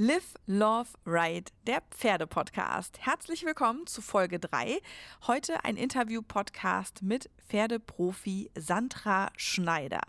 Live, Love, Ride, der Pferdepodcast. Herzlich willkommen zu Folge 3. Heute ein Interview-Podcast mit Pferdeprofi Sandra Schneider.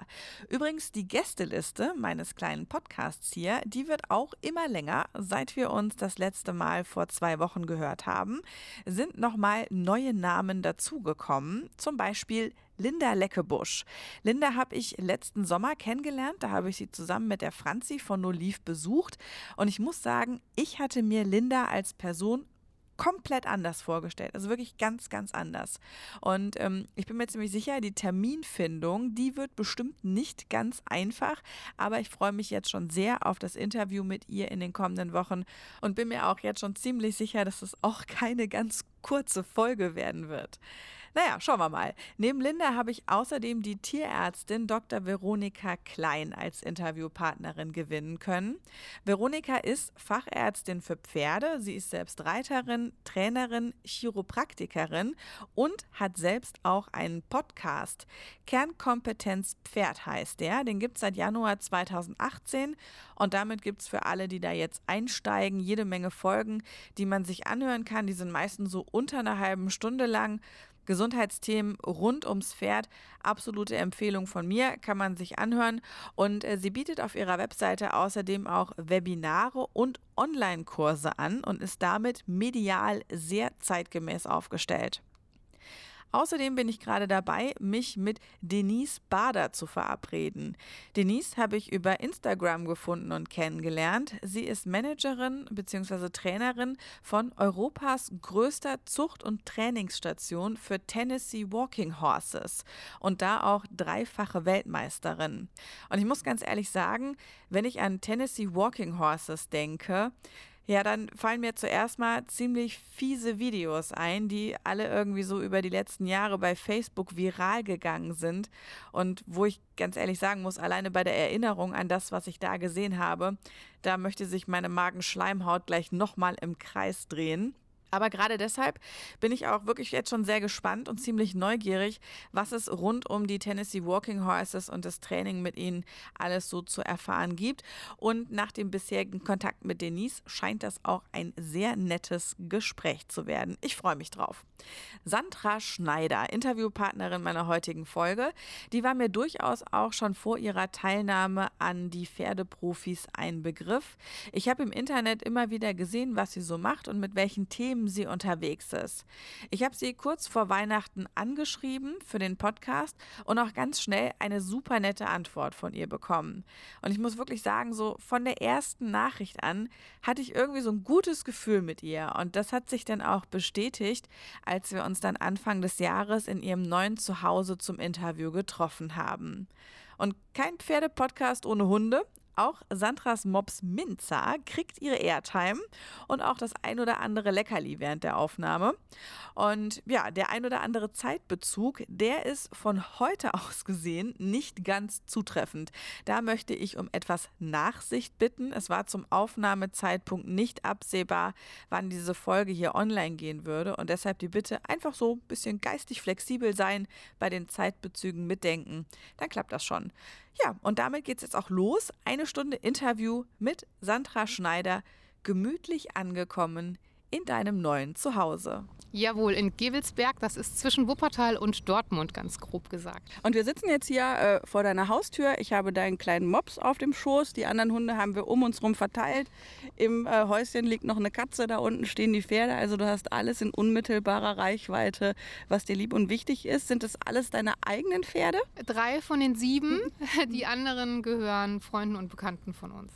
Übrigens, die Gästeliste meines kleinen Podcasts hier, die wird auch immer länger. Seit wir uns das letzte Mal vor zwei Wochen gehört haben, sind nochmal neue Namen dazugekommen. Zum Beispiel Linda Leckebusch. Linda habe ich letzten Sommer kennengelernt. Da habe ich sie zusammen mit der Franzi von Noliv besucht. Und ich muss sagen, ich hatte mir Linda als Person komplett anders vorgestellt. Also wirklich ganz, ganz anders. Und ähm, ich bin mir ziemlich sicher, die Terminfindung, die wird bestimmt nicht ganz einfach. Aber ich freue mich jetzt schon sehr auf das Interview mit ihr in den kommenden Wochen und bin mir auch jetzt schon ziemlich sicher, dass es auch keine ganz kurze Folge werden wird. Naja, schauen wir mal. Neben Linda habe ich außerdem die Tierärztin Dr. Veronika Klein als Interviewpartnerin gewinnen können. Veronika ist Fachärztin für Pferde. Sie ist selbst Reiterin, Trainerin, Chiropraktikerin und hat selbst auch einen Podcast. Kernkompetenz Pferd heißt der. Den gibt es seit Januar 2018 und damit gibt es für alle, die da jetzt einsteigen, jede Menge Folgen, die man sich anhören kann. Die sind meistens so unter einer halben Stunde lang. Gesundheitsthemen rund ums Pferd. Absolute Empfehlung von mir, kann man sich anhören. Und äh, sie bietet auf ihrer Webseite außerdem auch Webinare und Online-Kurse an und ist damit medial sehr zeitgemäß aufgestellt. Außerdem bin ich gerade dabei, mich mit Denise Bader zu verabreden. Denise habe ich über Instagram gefunden und kennengelernt. Sie ist Managerin bzw. Trainerin von Europas größter Zucht- und Trainingsstation für Tennessee Walking Horses und da auch dreifache Weltmeisterin. Und ich muss ganz ehrlich sagen, wenn ich an Tennessee Walking Horses denke, ja, dann fallen mir zuerst mal ziemlich fiese Videos ein, die alle irgendwie so über die letzten Jahre bei Facebook viral gegangen sind und wo ich ganz ehrlich sagen muss, alleine bei der Erinnerung an das, was ich da gesehen habe, da möchte sich meine Magenschleimhaut gleich nochmal im Kreis drehen. Aber gerade deshalb bin ich auch wirklich jetzt schon sehr gespannt und ziemlich neugierig, was es rund um die Tennessee Walking Horses und das Training mit ihnen alles so zu erfahren gibt. Und nach dem bisherigen Kontakt mit Denise scheint das auch ein sehr nettes Gespräch zu werden. Ich freue mich drauf. Sandra Schneider, Interviewpartnerin meiner heutigen Folge, die war mir durchaus auch schon vor ihrer Teilnahme an die Pferdeprofis ein Begriff. Ich habe im Internet immer wieder gesehen, was sie so macht und mit welchen Themen Themen sie unterwegs ist. Ich habe sie kurz vor Weihnachten angeschrieben für den Podcast und auch ganz schnell eine super nette Antwort von ihr bekommen. Und ich muss wirklich sagen, so von der ersten Nachricht an hatte ich irgendwie so ein gutes Gefühl mit ihr. Und das hat sich dann auch bestätigt, als wir uns dann Anfang des Jahres in ihrem neuen Zuhause zum Interview getroffen haben. Und kein Pferdepodcast ohne Hunde, auch Sandras Mops Minza kriegt ihre Airtime und auch das ein oder andere Leckerli während der Aufnahme. Und ja, der ein oder andere Zeitbezug, der ist von heute aus gesehen nicht ganz zutreffend. Da möchte ich um etwas Nachsicht bitten. Es war zum Aufnahmezeitpunkt nicht absehbar, wann diese Folge hier online gehen würde und deshalb die Bitte einfach so ein bisschen geistig flexibel sein, bei den Zeitbezügen mitdenken. Dann klappt das schon. Ja, und damit geht es jetzt auch los. Eine Stunde Interview mit Sandra Schneider, gemütlich angekommen in deinem neuen Zuhause. Jawohl, in Gewelsberg, das ist zwischen Wuppertal und Dortmund, ganz grob gesagt. Und wir sitzen jetzt hier äh, vor deiner Haustür. Ich habe deinen kleinen Mops auf dem Schoß. Die anderen Hunde haben wir um uns rum verteilt. Im äh, Häuschen liegt noch eine Katze, da unten stehen die Pferde. Also du hast alles in unmittelbarer Reichweite, was dir lieb und wichtig ist. Sind das alles deine eigenen Pferde? Drei von den sieben. Die anderen gehören Freunden und Bekannten von uns.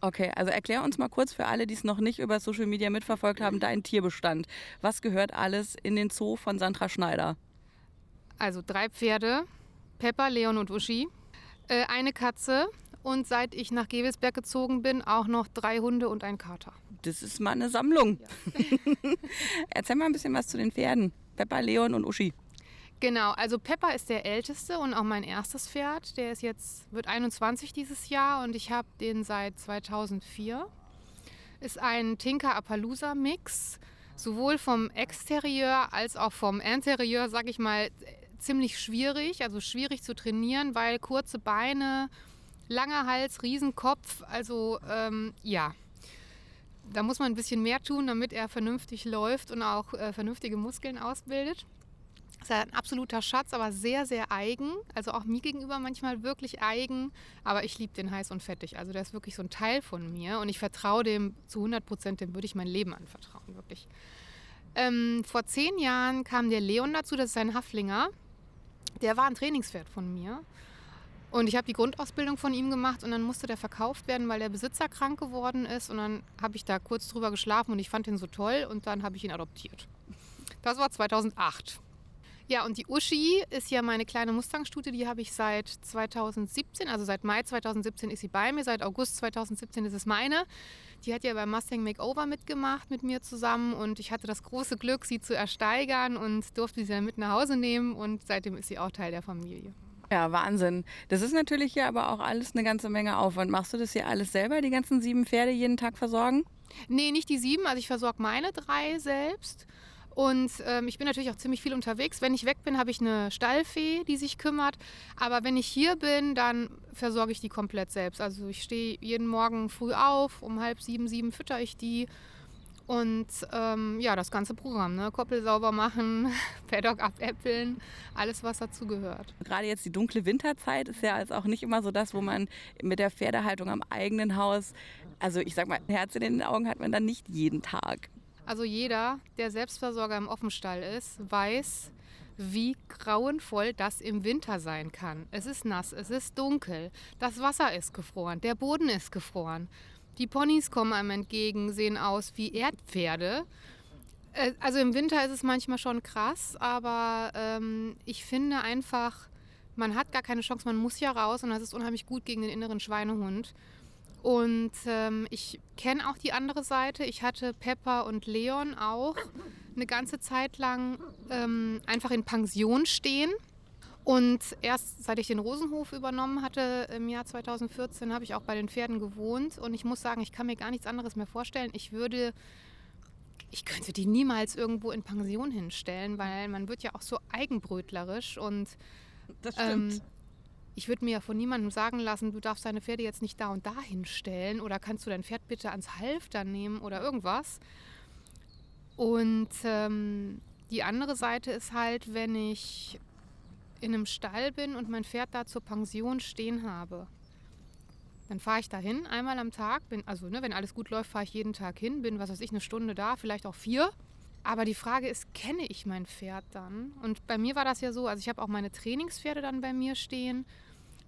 Okay, also erklär uns mal kurz für alle, die es noch nicht über Social Media mitverfolgt haben, deinen Tierbestand. Was gehört alles in den Zoo von Sandra Schneider? Also drei Pferde, Pepper, Leon und Uschi, äh, eine Katze und seit ich nach Gewelsberg gezogen bin, auch noch drei Hunde und ein Kater. Das ist mal eine Sammlung. Ja. Erzähl mal ein bisschen was zu den Pferden. Pepper, Leon und Uschi. Genau, also Pepper ist der älteste und auch mein erstes Pferd. Der ist jetzt, wird 21 dieses Jahr und ich habe den seit 2004. Ist ein Tinker Appaloosa Mix, sowohl vom Exterieur als auch vom Interieur, sag ich mal, ziemlich schwierig, also schwierig zu trainieren, weil kurze Beine, langer Hals, Riesenkopf, also ähm, ja. da muss man ein bisschen mehr tun, damit er vernünftig läuft und auch äh, vernünftige Muskeln ausbildet. Ist ein absoluter Schatz, aber sehr, sehr eigen. Also auch mir gegenüber manchmal wirklich eigen. Aber ich liebe den heiß und fettig. Also der ist wirklich so ein Teil von mir. Und ich vertraue dem zu 100 Prozent, dem würde ich mein Leben anvertrauen, wirklich. Ähm, vor zehn Jahren kam der Leon dazu, das ist ein Haflinger. Der war ein Trainingspferd von mir. Und ich habe die Grundausbildung von ihm gemacht und dann musste der verkauft werden, weil der Besitzer krank geworden ist. Und dann habe ich da kurz drüber geschlafen und ich fand ihn so toll und dann habe ich ihn adoptiert. Das war 2008. Ja, und die Uschi ist ja meine kleine Mustang-Stute, die habe ich seit 2017, also seit Mai 2017 ist sie bei mir, seit August 2017 ist es meine. Die hat ja beim Mustang Makeover mitgemacht mit mir zusammen und ich hatte das große Glück, sie zu ersteigern und durfte sie dann mit nach Hause nehmen und seitdem ist sie auch Teil der Familie. Ja, Wahnsinn. Das ist natürlich hier aber auch alles eine ganze Menge Aufwand. Machst du das hier alles selber, die ganzen sieben Pferde jeden Tag versorgen? Nee, nicht die sieben. Also ich versorge meine drei selbst. Und ähm, ich bin natürlich auch ziemlich viel unterwegs. Wenn ich weg bin, habe ich eine Stallfee, die sich kümmert. Aber wenn ich hier bin, dann versorge ich die komplett selbst. Also ich stehe jeden Morgen früh auf, um halb sieben, sieben fütter ich die. Und ähm, ja, das ganze Programm, ne? Koppel sauber machen, Paddock abäppeln, alles, was dazu gehört. Gerade jetzt die dunkle Winterzeit ist ja also auch nicht immer so das, wo man mit der Pferdehaltung am eigenen Haus, also ich sag mal, Herz in den Augen hat man dann nicht jeden Tag. Also jeder, der Selbstversorger im Offenstall ist, weiß, wie grauenvoll das im Winter sein kann. Es ist nass, es ist dunkel, das Wasser ist gefroren, der Boden ist gefroren. Die Ponys kommen einem entgegen, sehen aus wie Erdpferde. Äh, also im Winter ist es manchmal schon krass, aber ähm, ich finde einfach, man hat gar keine Chance, man muss ja raus und das ist unheimlich gut gegen den inneren Schweinehund. Und ähm, ich kenne auch die andere Seite. Ich hatte Pepper und Leon auch eine ganze Zeit lang ähm, einfach in Pension stehen. Und erst seit ich den Rosenhof übernommen hatte im Jahr 2014, habe ich auch bei den Pferden gewohnt. Und ich muss sagen, ich kann mir gar nichts anderes mehr vorstellen. Ich würde, ich könnte die niemals irgendwo in Pension hinstellen, weil man wird ja auch so eigenbrötlerisch und das stimmt. Ähm, ich würde mir ja von niemandem sagen lassen, du darfst deine Pferde jetzt nicht da und da hinstellen oder kannst du dein Pferd bitte ans Halfter nehmen oder irgendwas. Und ähm, die andere Seite ist halt, wenn ich in einem Stall bin und mein Pferd da zur Pension stehen habe. Dann fahre ich dahin einmal am Tag, bin, also ne, wenn alles gut läuft, fahre ich jeden Tag hin, bin, was weiß ich, eine Stunde da, vielleicht auch vier. Aber die Frage ist, kenne ich mein Pferd dann? Und bei mir war das ja so, also ich habe auch meine Trainingspferde dann bei mir stehen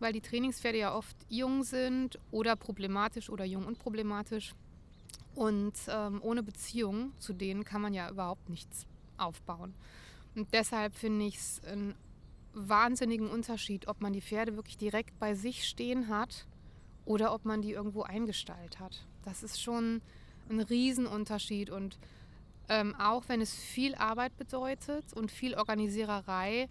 weil die Trainingspferde ja oft jung sind oder problematisch oder jung und problematisch. Und ähm, ohne Beziehung zu denen kann man ja überhaupt nichts aufbauen. Und deshalb finde ich es einen wahnsinnigen Unterschied, ob man die Pferde wirklich direkt bei sich stehen hat oder ob man die irgendwo eingestallt hat. Das ist schon ein Riesenunterschied. Und ähm, auch wenn es viel Arbeit bedeutet und viel Organisiererei,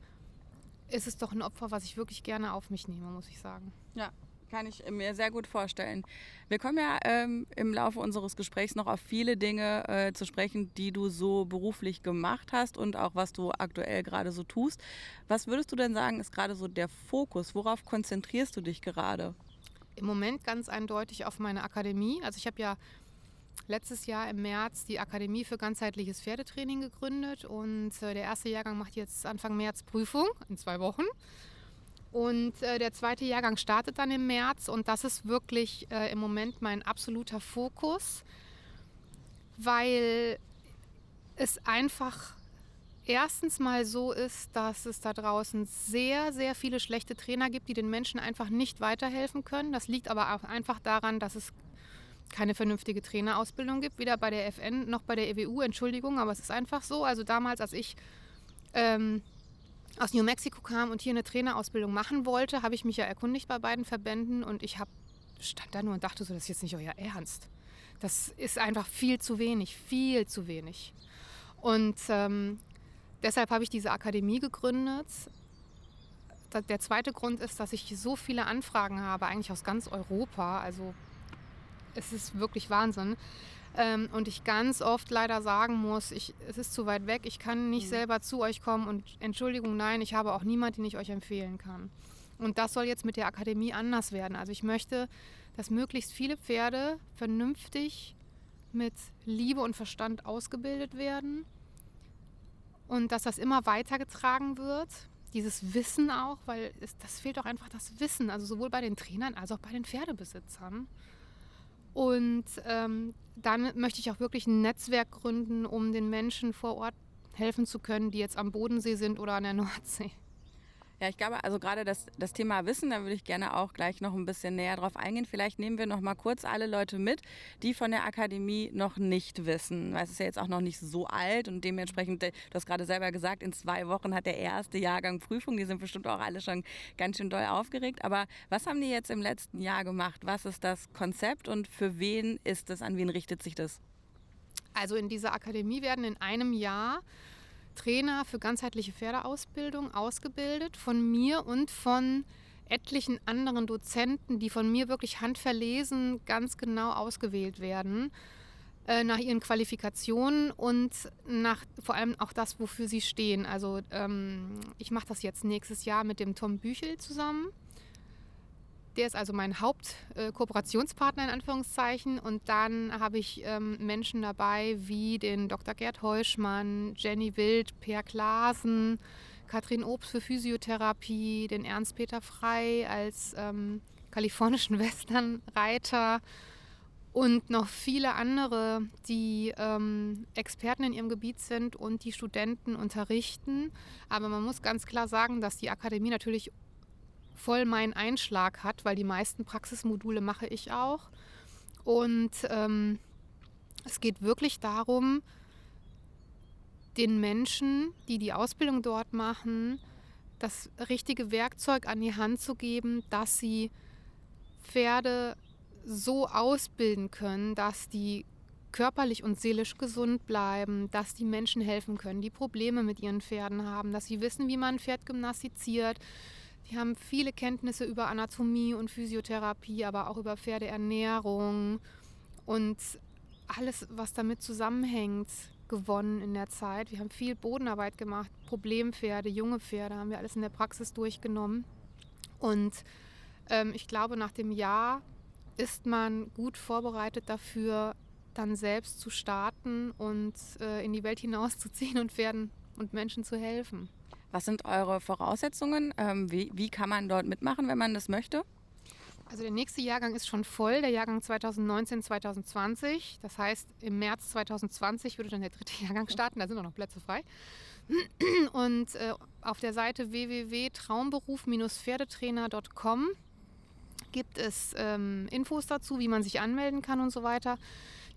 ist es doch ein Opfer, was ich wirklich gerne auf mich nehme, muss ich sagen. Ja, kann ich mir sehr gut vorstellen. Wir kommen ja ähm, im Laufe unseres Gesprächs noch auf viele Dinge äh, zu sprechen, die du so beruflich gemacht hast und auch was du aktuell gerade so tust. Was würdest du denn sagen, ist gerade so der Fokus? Worauf konzentrierst du dich gerade? Im Moment ganz eindeutig auf meine Akademie. Also ich habe ja letztes Jahr im März die Akademie für ganzheitliches Pferdetraining gegründet und äh, der erste Jahrgang macht jetzt Anfang März Prüfung in zwei Wochen. Und äh, der zweite Jahrgang startet dann im März und das ist wirklich äh, im Moment mein absoluter Fokus, weil es einfach erstens mal so ist, dass es da draußen sehr, sehr viele schlechte Trainer gibt, die den Menschen einfach nicht weiterhelfen können. Das liegt aber auch einfach daran, dass es keine vernünftige Trainerausbildung gibt, weder bei der FN noch bei der EWU, Entschuldigung, aber es ist einfach so. Also damals, als ich ähm, aus New Mexico kam und hier eine Trainerausbildung machen wollte, habe ich mich ja erkundigt bei beiden Verbänden und ich hab, stand da nur und dachte so, das ist jetzt nicht euer Ernst. Das ist einfach viel zu wenig, viel zu wenig. Und ähm, deshalb habe ich diese Akademie gegründet. Der zweite Grund ist, dass ich so viele Anfragen habe, eigentlich aus ganz Europa, also es ist wirklich Wahnsinn. Ähm, und ich ganz oft leider sagen muss, ich, es ist zu weit weg, ich kann nicht mhm. selber zu euch kommen und Entschuldigung, nein, ich habe auch niemanden, den ich euch empfehlen kann. Und das soll jetzt mit der Akademie anders werden. Also ich möchte, dass möglichst viele Pferde vernünftig mit Liebe und Verstand ausgebildet werden und dass das immer weitergetragen wird. Dieses Wissen auch, weil es, das fehlt auch einfach das Wissen, also sowohl bei den Trainern als auch bei den Pferdebesitzern. Und ähm, dann möchte ich auch wirklich ein Netzwerk gründen, um den Menschen vor Ort helfen zu können, die jetzt am Bodensee sind oder an der Nordsee. Ja, ich glaube, also gerade das, das Thema Wissen, da würde ich gerne auch gleich noch ein bisschen näher drauf eingehen. Vielleicht nehmen wir noch mal kurz alle Leute mit, die von der Akademie noch nicht wissen. Weil es ist ja jetzt auch noch nicht so alt und dementsprechend, du hast gerade selber gesagt, in zwei Wochen hat der erste Jahrgang Prüfung. Die sind bestimmt auch alle schon ganz schön doll aufgeregt. Aber was haben die jetzt im letzten Jahr gemacht? Was ist das Konzept und für wen ist es? An wen richtet sich das? Also in dieser Akademie werden in einem Jahr Trainer für ganzheitliche Pferdeausbildung ausgebildet von mir und von etlichen anderen Dozenten, die von mir wirklich handverlesen ganz genau ausgewählt werden äh, nach ihren Qualifikationen und nach vor allem auch das, wofür sie stehen. Also ähm, ich mache das jetzt nächstes Jahr mit dem Tom Büchel zusammen. Der ist also mein Hauptkooperationspartner äh, in Anführungszeichen. Und dann habe ich ähm, Menschen dabei wie den Dr. Gerd Heuschmann, Jenny Wild, Per Klaasen, Katrin Obst für Physiotherapie, den Ernst-Peter Frei als ähm, kalifornischen Westernreiter und noch viele andere, die ähm, Experten in ihrem Gebiet sind und die Studenten unterrichten. Aber man muss ganz klar sagen, dass die Akademie natürlich voll meinen Einschlag hat, weil die meisten Praxismodule mache ich auch. Und ähm, es geht wirklich darum, den Menschen, die die Ausbildung dort machen, das richtige Werkzeug an die Hand zu geben, dass sie Pferde so ausbilden können, dass die körperlich und seelisch gesund bleiben, dass die Menschen helfen können, die Probleme mit ihren Pferden haben, dass sie wissen, wie man ein Pferd gymnastiziert, die haben viele Kenntnisse über Anatomie und Physiotherapie, aber auch über Pferdeernährung und alles, was damit zusammenhängt, gewonnen in der Zeit. Wir haben viel Bodenarbeit gemacht, Problempferde, junge Pferde haben wir alles in der Praxis durchgenommen. Und ähm, ich glaube, nach dem Jahr ist man gut vorbereitet dafür, dann selbst zu starten und äh, in die Welt hinauszuziehen und Pferden und Menschen zu helfen. Was sind eure Voraussetzungen? Ähm, wie, wie kann man dort mitmachen, wenn man das möchte? Also der nächste Jahrgang ist schon voll, der Jahrgang 2019, 2020. Das heißt, im März 2020 würde dann der dritte Jahrgang starten, da sind auch noch Plätze frei. Und äh, auf der Seite www.traumberuf-pferdetrainer.com gibt es ähm, Infos dazu, wie man sich anmelden kann und so weiter.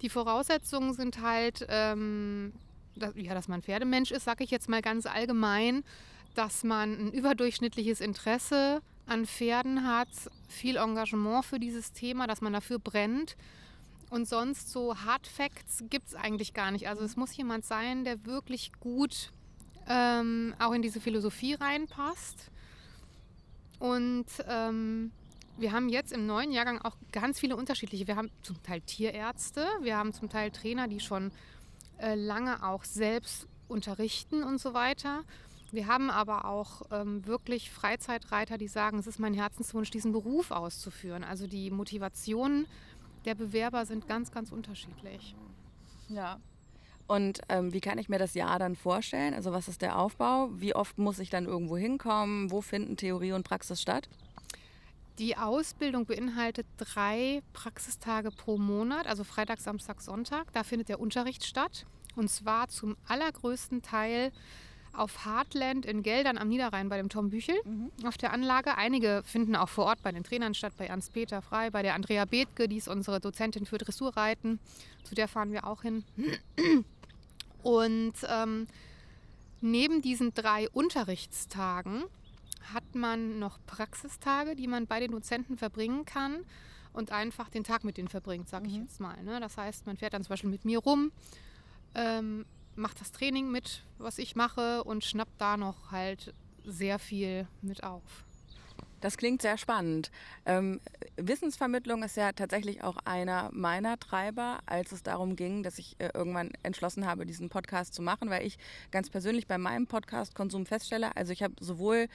Die Voraussetzungen sind halt ähm, dass, ja, dass man Pferdemensch ist, sage ich jetzt mal ganz allgemein, dass man ein überdurchschnittliches Interesse an Pferden hat, viel Engagement für dieses Thema, dass man dafür brennt. Und sonst so Hard Facts gibt es eigentlich gar nicht. Also es muss jemand sein, der wirklich gut ähm, auch in diese Philosophie reinpasst. Und ähm, wir haben jetzt im neuen Jahrgang auch ganz viele unterschiedliche. Wir haben zum Teil Tierärzte, wir haben zum Teil Trainer, die schon äh, lange auch selbst unterrichten und so weiter. Wir haben aber auch ähm, wirklich Freizeitreiter, die sagen, es ist mein Herzenswunsch, diesen Beruf auszuführen. Also die Motivationen der Bewerber sind ganz, ganz unterschiedlich. Ja. Und ähm, wie kann ich mir das Jahr dann vorstellen? Also was ist der Aufbau? Wie oft muss ich dann irgendwo hinkommen? Wo finden Theorie und Praxis statt? Die Ausbildung beinhaltet drei Praxistage pro Monat, also Freitag, Samstag, Sonntag. Da findet der Unterricht statt. Und zwar zum allergrößten Teil auf Heartland in Geldern am Niederrhein bei dem Tom Büchel mhm. auf der Anlage. Einige finden auch vor Ort bei den Trainern statt, bei Ernst-Peter Frei, bei der Andrea Bethke, die ist unsere Dozentin für Dressurreiten. Zu der fahren wir auch hin. Und ähm, neben diesen drei Unterrichtstagen hat man noch Praxistage, die man bei den Dozenten verbringen kann und einfach den Tag mit denen verbringt, sage ich mhm. jetzt mal. Ne? Das heißt, man fährt dann zum Beispiel mit mir rum, ähm, macht das Training mit, was ich mache und schnappt da noch halt sehr viel mit auf. Das klingt sehr spannend. Ähm, Wissensvermittlung ist ja tatsächlich auch einer meiner Treiber, als es darum ging, dass ich äh, irgendwann entschlossen habe, diesen Podcast zu machen, weil ich ganz persönlich bei meinem Podcast-Konsum feststelle, also ich habe sowohl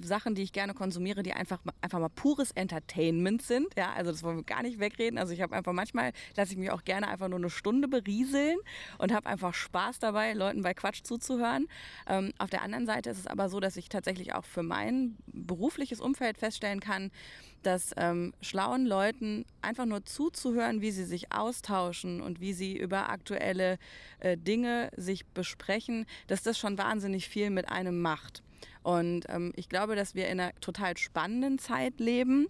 Sachen, die ich gerne konsumiere, die einfach, einfach mal pures Entertainment sind. Ja, also das wollen wir gar nicht wegreden. Also ich habe einfach manchmal, lasse ich mich auch gerne einfach nur eine Stunde berieseln und habe einfach Spaß dabei, Leuten bei Quatsch zuzuhören. Ähm, auf der anderen Seite ist es aber so, dass ich tatsächlich auch für mein berufliches Umfeld feststellen kann, dass ähm, schlauen Leuten einfach nur zuzuhören, wie sie sich austauschen und wie sie über aktuelle äh, Dinge sich besprechen, dass das schon wahnsinnig viel mit einem macht. Und ähm, ich glaube, dass wir in einer total spannenden Zeit leben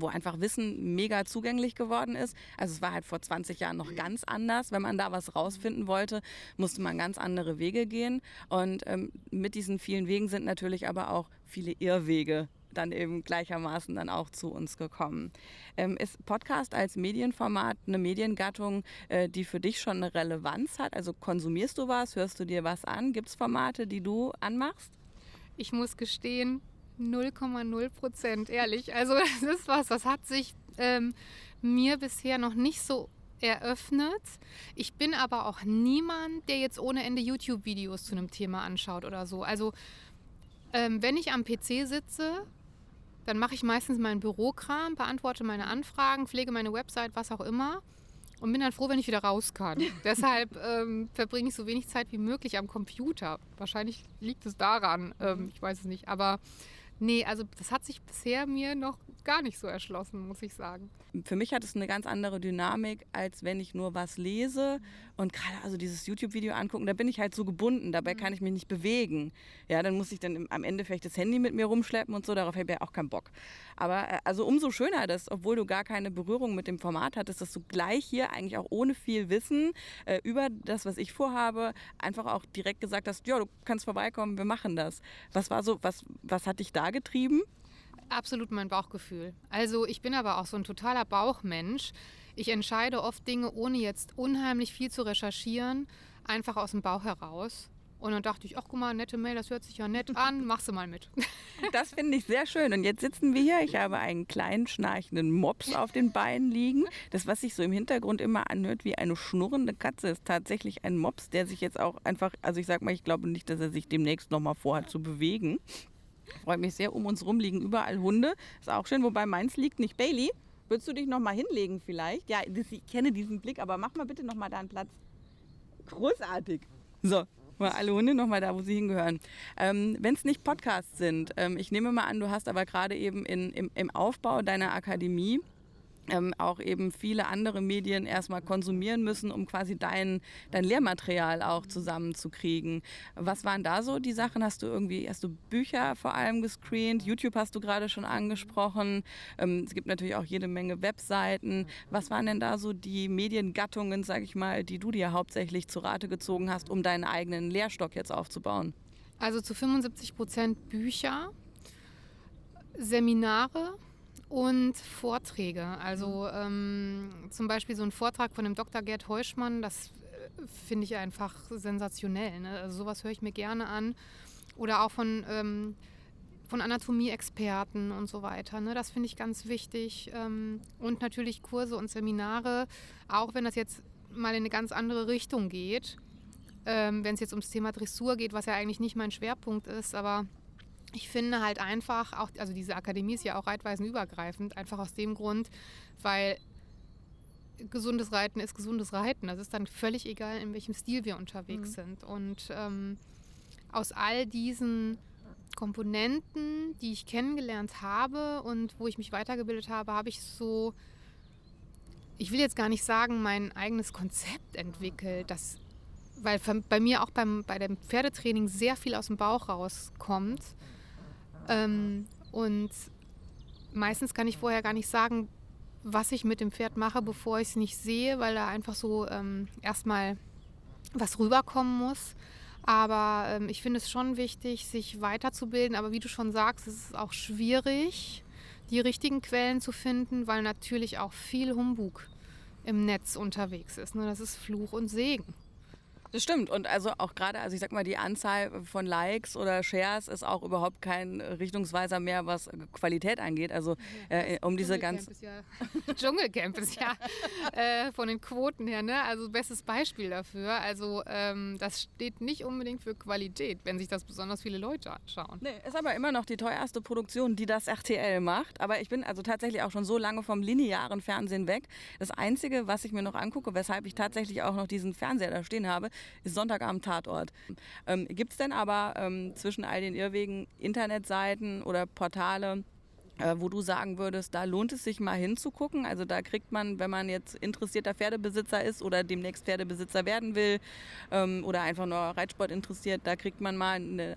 wo einfach Wissen mega zugänglich geworden ist. Also es war halt vor 20 Jahren noch ganz anders. Wenn man da was rausfinden wollte, musste man ganz andere Wege gehen. Und ähm, mit diesen vielen Wegen sind natürlich aber auch viele Irrwege dann eben gleichermaßen dann auch zu uns gekommen. Ähm, ist Podcast als Medienformat eine Mediengattung, äh, die für dich schon eine Relevanz hat? Also konsumierst du was, hörst du dir was an? Gibt es Formate, die du anmachst? Ich muss gestehen, 0,0 Prozent, ehrlich. Also das ist was, das hat sich ähm, mir bisher noch nicht so eröffnet. Ich bin aber auch niemand, der jetzt ohne Ende YouTube-Videos zu einem Thema anschaut oder so. Also ähm, wenn ich am PC sitze, dann mache ich meistens meinen Bürokram, beantworte meine Anfragen, pflege meine Website, was auch immer und bin dann froh, wenn ich wieder raus kann. Deshalb ähm, verbringe ich so wenig Zeit wie möglich am Computer. Wahrscheinlich liegt es daran, ähm, ich weiß es nicht. Aber nee, also das hat sich bisher mir noch gar nicht so erschlossen, muss ich sagen. Für mich hat es eine ganz andere Dynamik, als wenn ich nur was lese und gerade also dieses YouTube-Video angucken, da bin ich halt so gebunden, dabei mhm. kann ich mich nicht bewegen. Ja, dann muss ich dann am Ende vielleicht das Handy mit mir rumschleppen und so, darauf habe ich ja auch keinen Bock. Aber äh, also umso schöner das, obwohl du gar keine Berührung mit dem Format hattest, dass du gleich hier eigentlich auch ohne viel Wissen äh, über das, was ich vorhabe, einfach auch direkt gesagt hast, ja, du kannst vorbeikommen, wir machen das. Was war so, was, was hat dich da getrieben? Absolut mein Bauchgefühl. Also ich bin aber auch so ein totaler Bauchmensch. Ich entscheide oft Dinge, ohne jetzt unheimlich viel zu recherchieren, einfach aus dem Bauch heraus. Und dann dachte ich, ach guck mal, nette Mail, das hört sich ja nett an, machst du mal mit. Das finde ich sehr schön. Und jetzt sitzen wir hier. Ich habe einen kleinen schnarchenden Mops auf den Beinen liegen. Das, was sich so im Hintergrund immer anhört wie eine schnurrende Katze, ist tatsächlich ein Mops, der sich jetzt auch einfach, also ich sag mal, ich glaube nicht, dass er sich demnächst nochmal vorhat zu bewegen. Freut mich sehr, um uns rum liegen überall Hunde. Ist auch schön, wobei meins liegt nicht. Bailey, würdest du dich noch mal hinlegen vielleicht? Ja, ich kenne diesen Blick, aber mach mal bitte noch mal da einen Platz. Großartig. So, mal alle Hunde noch mal da, wo sie hingehören. Ähm, Wenn es nicht Podcasts sind, ähm, ich nehme mal an, du hast aber gerade eben in, im, im Aufbau deiner Akademie ähm, auch eben viele andere Medien erstmal konsumieren müssen, um quasi dein, dein Lehrmaterial auch zusammenzukriegen. Was waren da so die Sachen? Hast du irgendwie, hast du Bücher vor allem gescreent? YouTube hast du gerade schon angesprochen. Ähm, es gibt natürlich auch jede Menge Webseiten. Was waren denn da so die Mediengattungen, sag ich mal, die du dir hauptsächlich zu Rate gezogen hast, um deinen eigenen Lehrstock jetzt aufzubauen? Also zu 75 Prozent Bücher, Seminare, und Vorträge. Also ähm, zum Beispiel so ein Vortrag von dem Dr. Gerd Heuschmann, das äh, finde ich einfach sensationell. Ne? Also sowas höre ich mir gerne an. Oder auch von, ähm, von Anatomie-Experten und so weiter. Ne? Das finde ich ganz wichtig. Ähm, und natürlich Kurse und Seminare, auch wenn das jetzt mal in eine ganz andere Richtung geht. Ähm, wenn es jetzt ums Thema Dressur geht, was ja eigentlich nicht mein Schwerpunkt ist, aber ich finde halt einfach, auch, also diese Akademie ist ja auch reitweisenübergreifend, einfach aus dem Grund, weil gesundes Reiten ist gesundes Reiten. Das ist dann völlig egal, in welchem Stil wir unterwegs mhm. sind. Und ähm, aus all diesen Komponenten, die ich kennengelernt habe und wo ich mich weitergebildet habe, habe ich so, ich will jetzt gar nicht sagen, mein eigenes Konzept entwickelt, das, weil bei mir auch beim, bei dem Pferdetraining sehr viel aus dem Bauch rauskommt ähm, und meistens kann ich vorher gar nicht sagen, was ich mit dem Pferd mache, bevor ich es nicht sehe, weil da einfach so ähm, erstmal was rüberkommen muss. Aber ähm, ich finde es schon wichtig, sich weiterzubilden. Aber wie du schon sagst, es ist auch schwierig, die richtigen Quellen zu finden, weil natürlich auch viel Humbug im Netz unterwegs ist. Ne? Das ist Fluch und Segen. Das stimmt. Und also auch gerade, also ich sag mal, die Anzahl von Likes oder Shares ist auch überhaupt kein Richtungsweiser mehr, was Qualität angeht. Also äh, um diese ganz. Ist ja, Dschungelcamp ist ja äh, von den Quoten her, ne? Also bestes Beispiel dafür. Also ähm, das steht nicht unbedingt für Qualität, wenn sich das besonders viele Leute anschauen. Nee, ist aber immer noch die teuerste Produktion, die das RTL macht. Aber ich bin also tatsächlich auch schon so lange vom linearen Fernsehen weg. Das Einzige, was ich mir noch angucke, weshalb ich tatsächlich auch noch diesen Fernseher da stehen habe, ist Sonntagabend Tatort. Ähm, Gibt es denn aber ähm, zwischen all den Irrwegen Internetseiten oder Portale, äh, wo du sagen würdest, da lohnt es sich mal hinzugucken? Also da kriegt man, wenn man jetzt interessierter Pferdebesitzer ist oder demnächst Pferdebesitzer werden will ähm, oder einfach nur Reitsport interessiert, da kriegt man mal eine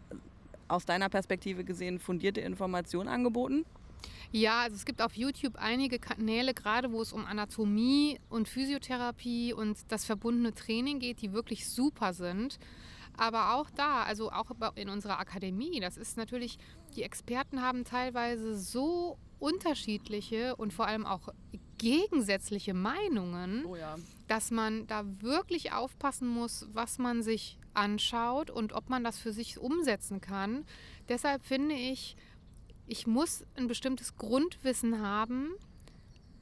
aus deiner Perspektive gesehen fundierte Information angeboten? Ja, also es gibt auf YouTube einige Kanäle, gerade wo es um Anatomie und Physiotherapie und das verbundene Training geht, die wirklich super sind. Aber auch da, also auch in unserer Akademie, das ist natürlich, die Experten haben teilweise so unterschiedliche und vor allem auch gegensätzliche Meinungen, oh ja. dass man da wirklich aufpassen muss, was man sich anschaut und ob man das für sich umsetzen kann. Deshalb finde ich, ich muss ein bestimmtes Grundwissen haben,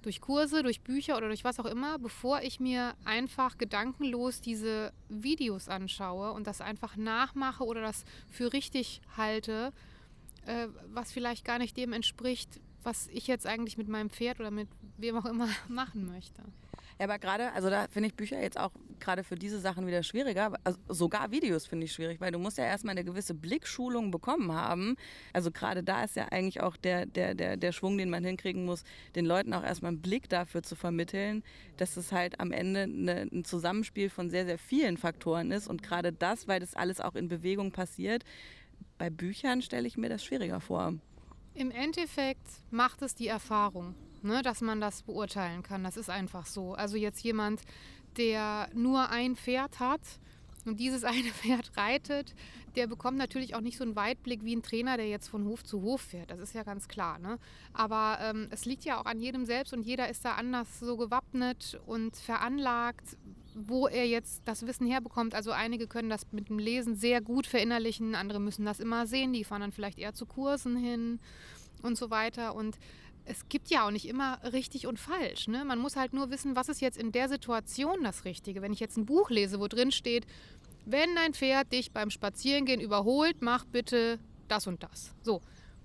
durch Kurse, durch Bücher oder durch was auch immer, bevor ich mir einfach gedankenlos diese Videos anschaue und das einfach nachmache oder das für richtig halte, äh, was vielleicht gar nicht dem entspricht, was ich jetzt eigentlich mit meinem Pferd oder mit wem auch immer machen möchte. Ja, aber gerade, also da finde ich Bücher jetzt auch gerade für diese Sachen wieder schwieriger. Also sogar Videos finde ich schwierig, weil du musst ja erstmal eine gewisse Blickschulung bekommen haben. Also gerade da ist ja eigentlich auch der, der, der, der Schwung, den man hinkriegen muss, den Leuten auch erstmal einen Blick dafür zu vermitteln, dass es halt am Ende eine, ein Zusammenspiel von sehr, sehr vielen Faktoren ist. Und gerade das, weil das alles auch in Bewegung passiert, bei Büchern stelle ich mir das schwieriger vor. Im Endeffekt macht es die Erfahrung ne, dass man das beurteilen kann. Das ist einfach so. Also jetzt jemand, der nur ein Pferd hat und dieses eine Pferd reitet, der bekommt natürlich auch nicht so einen Weitblick wie ein Trainer, der jetzt von Hof zu Hof fährt. Das ist ja ganz klar. Ne? Aber ähm, es liegt ja auch an jedem selbst und jeder ist da anders so gewappnet und veranlagt, wo er jetzt das Wissen herbekommt. Also einige können das mit dem Lesen sehr gut verinnerlichen, andere müssen das immer sehen, die fahren dann vielleicht eher zu Kursen hin und so weiter. Und es gibt ja auch nicht immer richtig und falsch. Ne? Man muss halt nur wissen, was ist jetzt in der Situation das Richtige. Wenn ich jetzt ein Buch lese, wo drin steht, wenn dein Pferd dich beim Spazierengehen überholt, mach bitte das und das. So,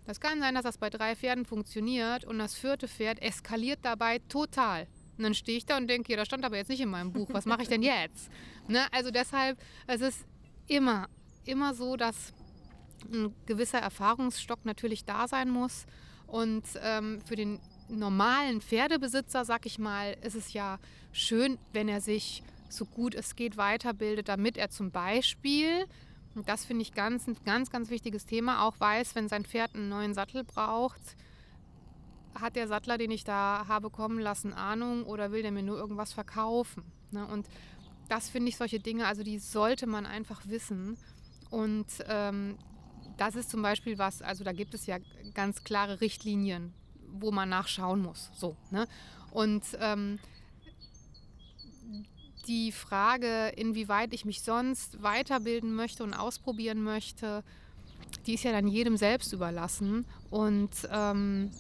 das kann sein, dass das bei drei Pferden funktioniert und das vierte Pferd eskaliert dabei total. Und dann stehe ich da und denke, ja, das stand aber jetzt nicht in meinem Buch. Was mache ich denn jetzt? Ne? Also deshalb, es ist immer, immer so, dass ein gewisser Erfahrungsstock natürlich da sein muss. Und ähm, für den normalen Pferdebesitzer, sag ich mal, ist es ja schön, wenn er sich so gut es geht weiterbildet, damit er zum Beispiel, und das finde ich ganz, ein ganz, ganz wichtiges Thema, auch weiß, wenn sein Pferd einen neuen Sattel braucht, hat der Sattler, den ich da habe kommen lassen, Ahnung oder will der mir nur irgendwas verkaufen? Ne? Und das finde ich solche Dinge, also die sollte man einfach wissen. Und ähm, das ist zum Beispiel was, also da gibt es ja ganz klare Richtlinien, wo man nachschauen muss. So, ne? Und ähm, die Frage, inwieweit ich mich sonst weiterbilden möchte und ausprobieren möchte, die ist ja dann jedem selbst überlassen. Und ähm,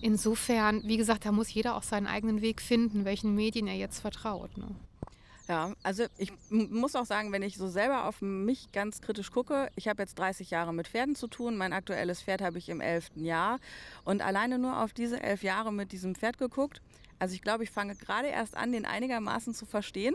insofern, wie gesagt, da muss jeder auch seinen eigenen Weg finden, welchen Medien er jetzt vertraut. Ne? Ja, also ich muss auch sagen, wenn ich so selber auf mich ganz kritisch gucke, ich habe jetzt 30 Jahre mit Pferden zu tun, mein aktuelles Pferd habe ich im 11. Jahr und alleine nur auf diese elf Jahre mit diesem Pferd geguckt. Also ich glaube, ich fange gerade erst an, den einigermaßen zu verstehen.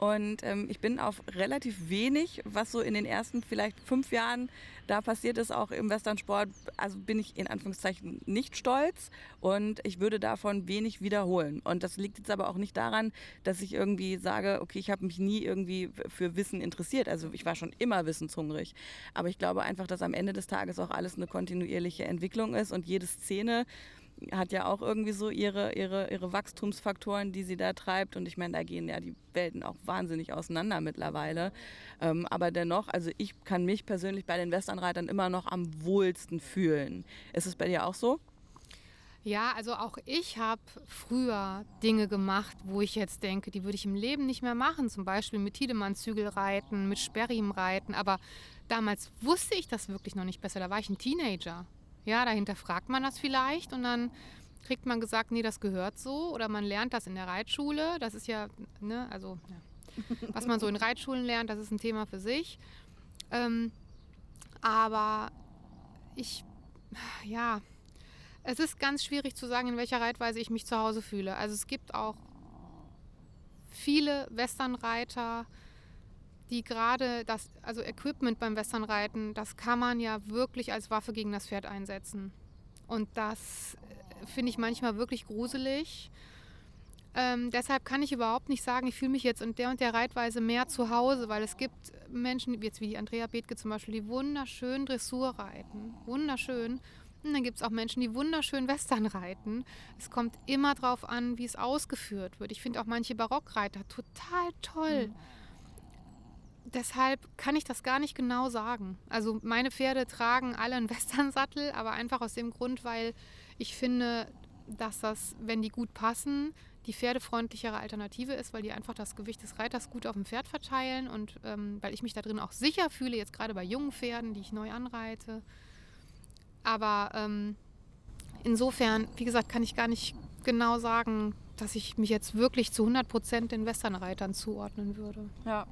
Und ähm, ich bin auf relativ wenig, was so in den ersten vielleicht fünf Jahren da passiert ist, auch im Westernsport, also bin ich in Anführungszeichen nicht stolz und ich würde davon wenig wiederholen. Und das liegt jetzt aber auch nicht daran, dass ich irgendwie sage, okay, ich habe mich nie irgendwie für Wissen interessiert. Also ich war schon immer wissenshungrig. Aber ich glaube einfach, dass am Ende des Tages auch alles eine kontinuierliche Entwicklung ist und jede Szene hat ja auch irgendwie so ihre, ihre, ihre Wachstumsfaktoren, die sie da treibt. Und ich meine, da gehen ja die Welten auch wahnsinnig auseinander mittlerweile. Ähm, aber dennoch, also ich kann mich persönlich bei den Westernreitern immer noch am wohlsten fühlen. Ist es bei dir auch so? Ja, also auch ich habe früher Dinge gemacht, wo ich jetzt denke, die würde ich im Leben nicht mehr machen. Zum Beispiel mit Tiedemann-Zügel reiten, mit Sperrim reiten. Aber damals wusste ich das wirklich noch nicht besser. Da war ich ein Teenager. Ja, dahinter fragt man das vielleicht und dann kriegt man gesagt, nee, das gehört so. Oder man lernt das in der Reitschule. Das ist ja, ne, also ja. was man so in Reitschulen lernt, das ist ein Thema für sich. Ähm, aber ich, ja, es ist ganz schwierig zu sagen, in welcher Reitweise ich mich zu Hause fühle. Also es gibt auch viele Westernreiter, die gerade das, also Equipment beim Westernreiten, das kann man ja wirklich als Waffe gegen das Pferd einsetzen. Und das äh, finde ich manchmal wirklich gruselig. Ähm, deshalb kann ich überhaupt nicht sagen, ich fühle mich jetzt in der und der Reitweise mehr zu Hause, weil es gibt Menschen, jetzt wie die Andrea Bethke zum Beispiel, die wunderschön Dressur reiten. Wunderschön. Und dann gibt es auch Menschen, die wunderschön Western reiten. Es kommt immer darauf an, wie es ausgeführt wird. Ich finde auch manche Barockreiter total toll. Mhm. Deshalb kann ich das gar nicht genau sagen. Also meine Pferde tragen alle einen Westernsattel, aber einfach aus dem Grund, weil ich finde, dass das, wenn die gut passen, die pferdefreundlichere Alternative ist, weil die einfach das Gewicht des Reiters gut auf dem Pferd verteilen und ähm, weil ich mich da drin auch sicher fühle, jetzt gerade bei jungen Pferden, die ich neu anreite. Aber ähm, insofern, wie gesagt, kann ich gar nicht genau sagen, dass ich mich jetzt wirklich zu 100 Prozent den Westernreitern zuordnen würde. Ja.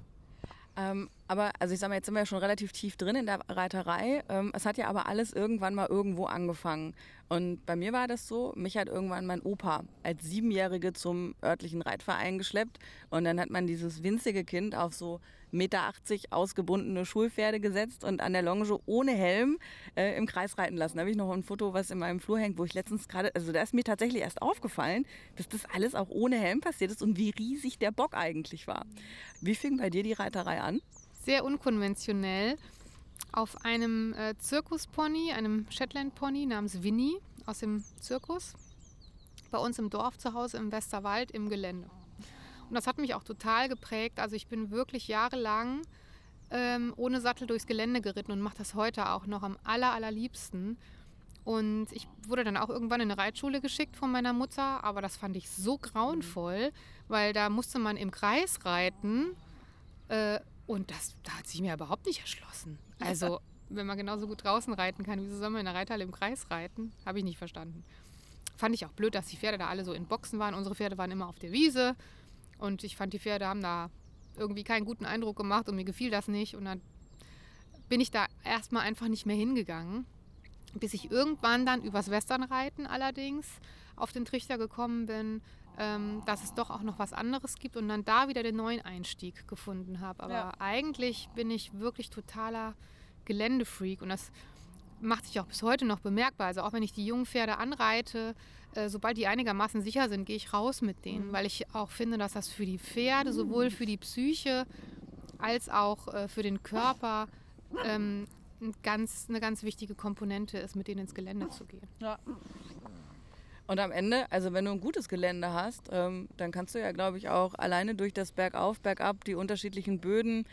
Ähm, aber, also ich sage mal, jetzt sind wir ja schon relativ tief drin in der Reiterei. Ähm, es hat ja aber alles irgendwann mal irgendwo angefangen. Und bei mir war das so, mich hat irgendwann mein Opa als Siebenjährige zum örtlichen Reitverein geschleppt. Und dann hat man dieses winzige Kind auf so Meter 80 ausgebundene Schulpferde gesetzt und an der Longe ohne Helm äh, im Kreis reiten lassen. Da habe ich noch ein Foto, was in meinem Flur hängt, wo ich letztens gerade, also da ist mir tatsächlich erst aufgefallen, dass das alles auch ohne Helm passiert ist und wie riesig der Bock eigentlich war. Wie fing bei dir die Reiterei an? Sehr unkonventionell. Auf einem äh, Zirkuspony, einem Shetland-Pony namens Winnie aus dem Zirkus, bei uns im Dorf zu Hause im Westerwald im Gelände. Und das hat mich auch total geprägt. Also ich bin wirklich jahrelang ähm, ohne Sattel durchs Gelände geritten und mache das heute auch noch am aller, allerliebsten. Und ich wurde dann auch irgendwann in eine Reitschule geschickt von meiner Mutter, aber das fand ich so grauenvoll, weil da musste man im Kreis reiten äh, und das da hat sich mir überhaupt nicht erschlossen. Also, wenn man genauso gut draußen reiten kann, wieso soll man in der Reithalle im Kreis reiten? Habe ich nicht verstanden. Fand ich auch blöd, dass die Pferde da alle so in Boxen waren. Unsere Pferde waren immer auf der Wiese und ich fand, die Pferde haben da irgendwie keinen guten Eindruck gemacht und mir gefiel das nicht. Und dann bin ich da erstmal einfach nicht mehr hingegangen. Bis ich irgendwann dann übers Westernreiten allerdings auf den Trichter gekommen bin, ähm, dass es doch auch noch was anderes gibt und dann da wieder den neuen Einstieg gefunden habe. Aber ja. eigentlich bin ich wirklich totaler Geländefreak und das macht sich auch bis heute noch bemerkbar. Also auch wenn ich die jungen Pferde anreite, äh, sobald die einigermaßen sicher sind, gehe ich raus mit denen, mhm. weil ich auch finde, dass das für die Pferde, sowohl für die Psyche als auch äh, für den Körper ähm, ein ganz, eine ganz wichtige Komponente ist, mit denen ins Gelände zu gehen. Ja. Und am Ende, also wenn du ein gutes Gelände hast, ähm, dann kannst du ja, glaube ich, auch alleine durch das Bergauf, Bergab, die unterschiedlichen Böden,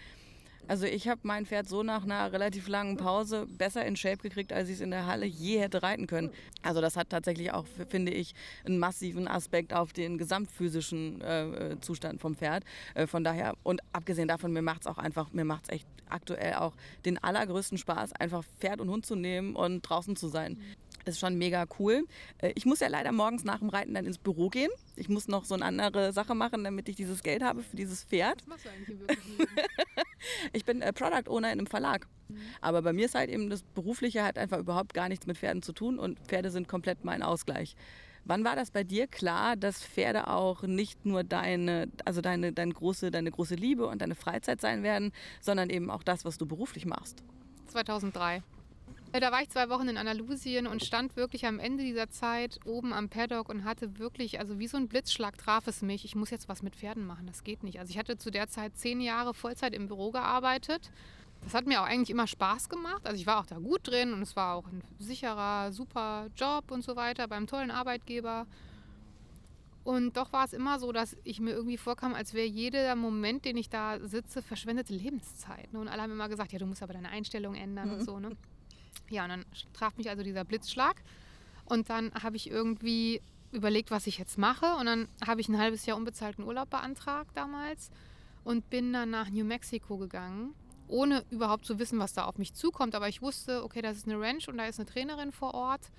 also ich habe mein Pferd so nach einer relativ langen Pause besser in Shape gekriegt, als ich es in der Halle je hätte reiten können. Also das hat tatsächlich auch, finde ich, einen massiven Aspekt auf den gesamtphysischen äh, Zustand vom Pferd. Äh, von daher, und abgesehen davon, mir macht es auch einfach, mir macht es echt aktuell auch den allergrößten Spaß, einfach Pferd und Hund zu nehmen und draußen zu sein. Ist schon mega cool. Äh, ich muss ja leider morgens nach dem Reiten dann ins Büro gehen. Ich muss noch so eine andere Sache machen, damit ich dieses Geld habe für dieses Pferd. Was machst du eigentlich im Ich bin äh, Product Owner in einem Verlag. Mhm. Aber bei mir ist halt eben das Berufliche hat einfach überhaupt gar nichts mit Pferden zu tun und Pferde sind komplett mein Ausgleich. Wann war das bei dir klar, dass Pferde auch nicht nur deine, also deine, deine, große, deine große Liebe und deine Freizeit sein werden, sondern eben auch das, was du beruflich machst? 2003. Äh, da war ich zwei Wochen in Andalusien und stand wirklich am Ende dieser Zeit oben am Paddock und hatte wirklich, also wie so ein Blitzschlag traf es mich. Ich muss jetzt was mit Pferden machen, das geht nicht. Also ich hatte zu der Zeit zehn Jahre Vollzeit im Büro gearbeitet. Das hat mir auch eigentlich immer Spaß gemacht. Also ich war auch da gut drin und es war auch ein sicherer, super Job und so weiter beim tollen Arbeitgeber. Und doch war es immer so, dass ich mir irgendwie vorkam, als wäre jeder Moment, den ich da sitze, verschwendete Lebenszeit. Und alle haben immer gesagt, ja, du musst aber deine Einstellung ändern mhm. und so. Ne? Ja, und dann traf mich also dieser Blitzschlag. Und dann habe ich irgendwie überlegt, was ich jetzt mache. Und dann habe ich ein halbes Jahr unbezahlten Urlaub beantragt damals und bin dann nach New Mexico gegangen, ohne überhaupt zu wissen, was da auf mich zukommt. Aber ich wusste, okay, das ist eine Ranch und da ist eine Trainerin vor Ort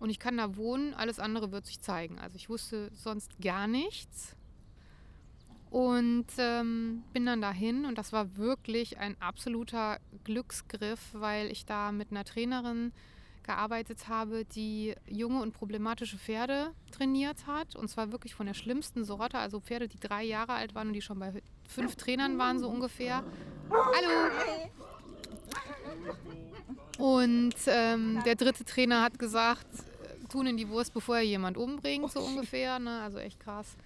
und ich kann da wohnen. Alles andere wird sich zeigen. Also ich wusste sonst gar nichts. Und ähm, bin dann dahin und das war wirklich ein absoluter Glücksgriff, weil ich da mit einer Trainerin gearbeitet habe, die junge und problematische Pferde trainiert hat. Und zwar wirklich von der schlimmsten Sorte, also Pferde, die drei Jahre alt waren und die schon bei fünf Trainern waren, so ungefähr. Hallo! Und ähm, der dritte Trainer hat gesagt, tun in die Wurst, bevor er jemand umbringt, so ungefähr. Ne? Also echt krass.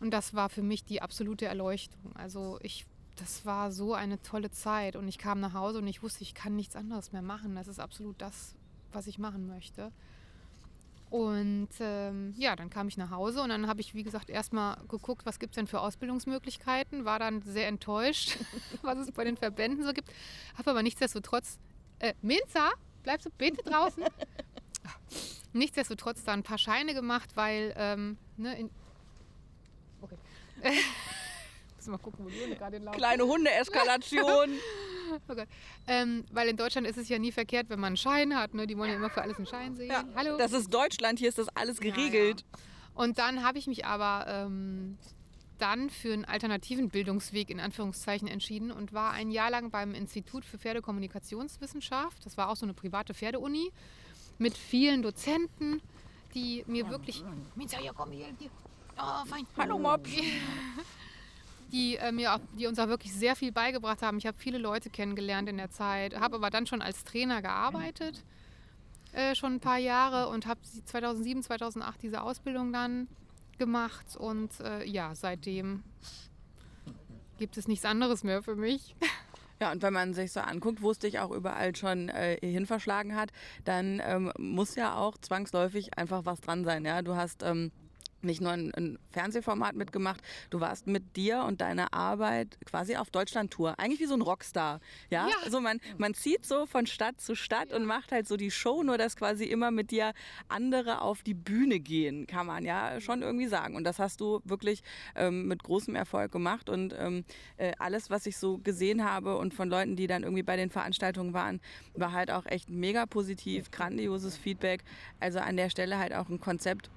Und das war für mich die absolute Erleuchtung. Also ich, das war so eine tolle Zeit. Und ich kam nach Hause und ich wusste, ich kann nichts anderes mehr machen. Das ist absolut das, was ich machen möchte. Und ähm, ja, dann kam ich nach Hause und dann habe ich, wie gesagt, erstmal geguckt, was gibt es denn für Ausbildungsmöglichkeiten. War dann sehr enttäuscht, was es bei den Verbänden so gibt. Habe aber nichtsdestotrotz, äh, Minza, bleibst du bitte draußen? nichtsdestotrotz da ein paar Scheine gemacht, weil, ähm, ne, in. Müssen mal gucken, wo die Hunde gerade hinlaufen. Kleine Hundeeskalation. Oh Gott. Ähm, weil in Deutschland ist es ja nie verkehrt, wenn man einen Schein hat. Ne? Die wollen ja immer für alles einen Schein sehen. Ja, Hallo. Das ist Deutschland, hier ist das alles geregelt. Ja, ja. Und dann habe ich mich aber ähm, dann für einen alternativen Bildungsweg in Anführungszeichen entschieden und war ein Jahr lang beim Institut für Pferdekommunikationswissenschaft. Das war auch so eine private Pferdeuni mit vielen Dozenten, die mir wirklich. Minza, ja, komm hier. hier. Oh, fein. Hallo Mops. Die, äh, mir auch, die uns auch wirklich sehr viel beigebracht haben. Ich habe viele Leute kennengelernt in der Zeit, habe aber dann schon als Trainer gearbeitet, äh, schon ein paar Jahre und habe 2007, 2008 diese Ausbildung dann gemacht und äh, ja, seitdem gibt es nichts anderes mehr für mich. Ja, und wenn man sich so anguckt, wo es dich auch überall schon äh, hin verschlagen hat, dann ähm, muss ja auch zwangsläufig einfach was dran sein. Ja, du hast ähm, nicht nur ein, ein, Fernsehformat mitgemacht, du warst mit dir und deiner Arbeit quasi auf Deutschland-Tour. Eigentlich wie so ein Rockstar. Ja, ja. also man, man zieht so von Stadt zu Stadt ja. und macht halt so die Show, nur dass quasi immer mit dir andere auf die Bühne gehen, kann man ja schon irgendwie sagen. Und das hast du wirklich ähm, mit großem Erfolg gemacht. Und ähm, äh, alles, was ich so gesehen habe und von Leuten, die dann irgendwie bei den Veranstaltungen waren, war halt auch echt mega positiv, grandioses Feedback. Also an der Stelle halt auch ein Konzept,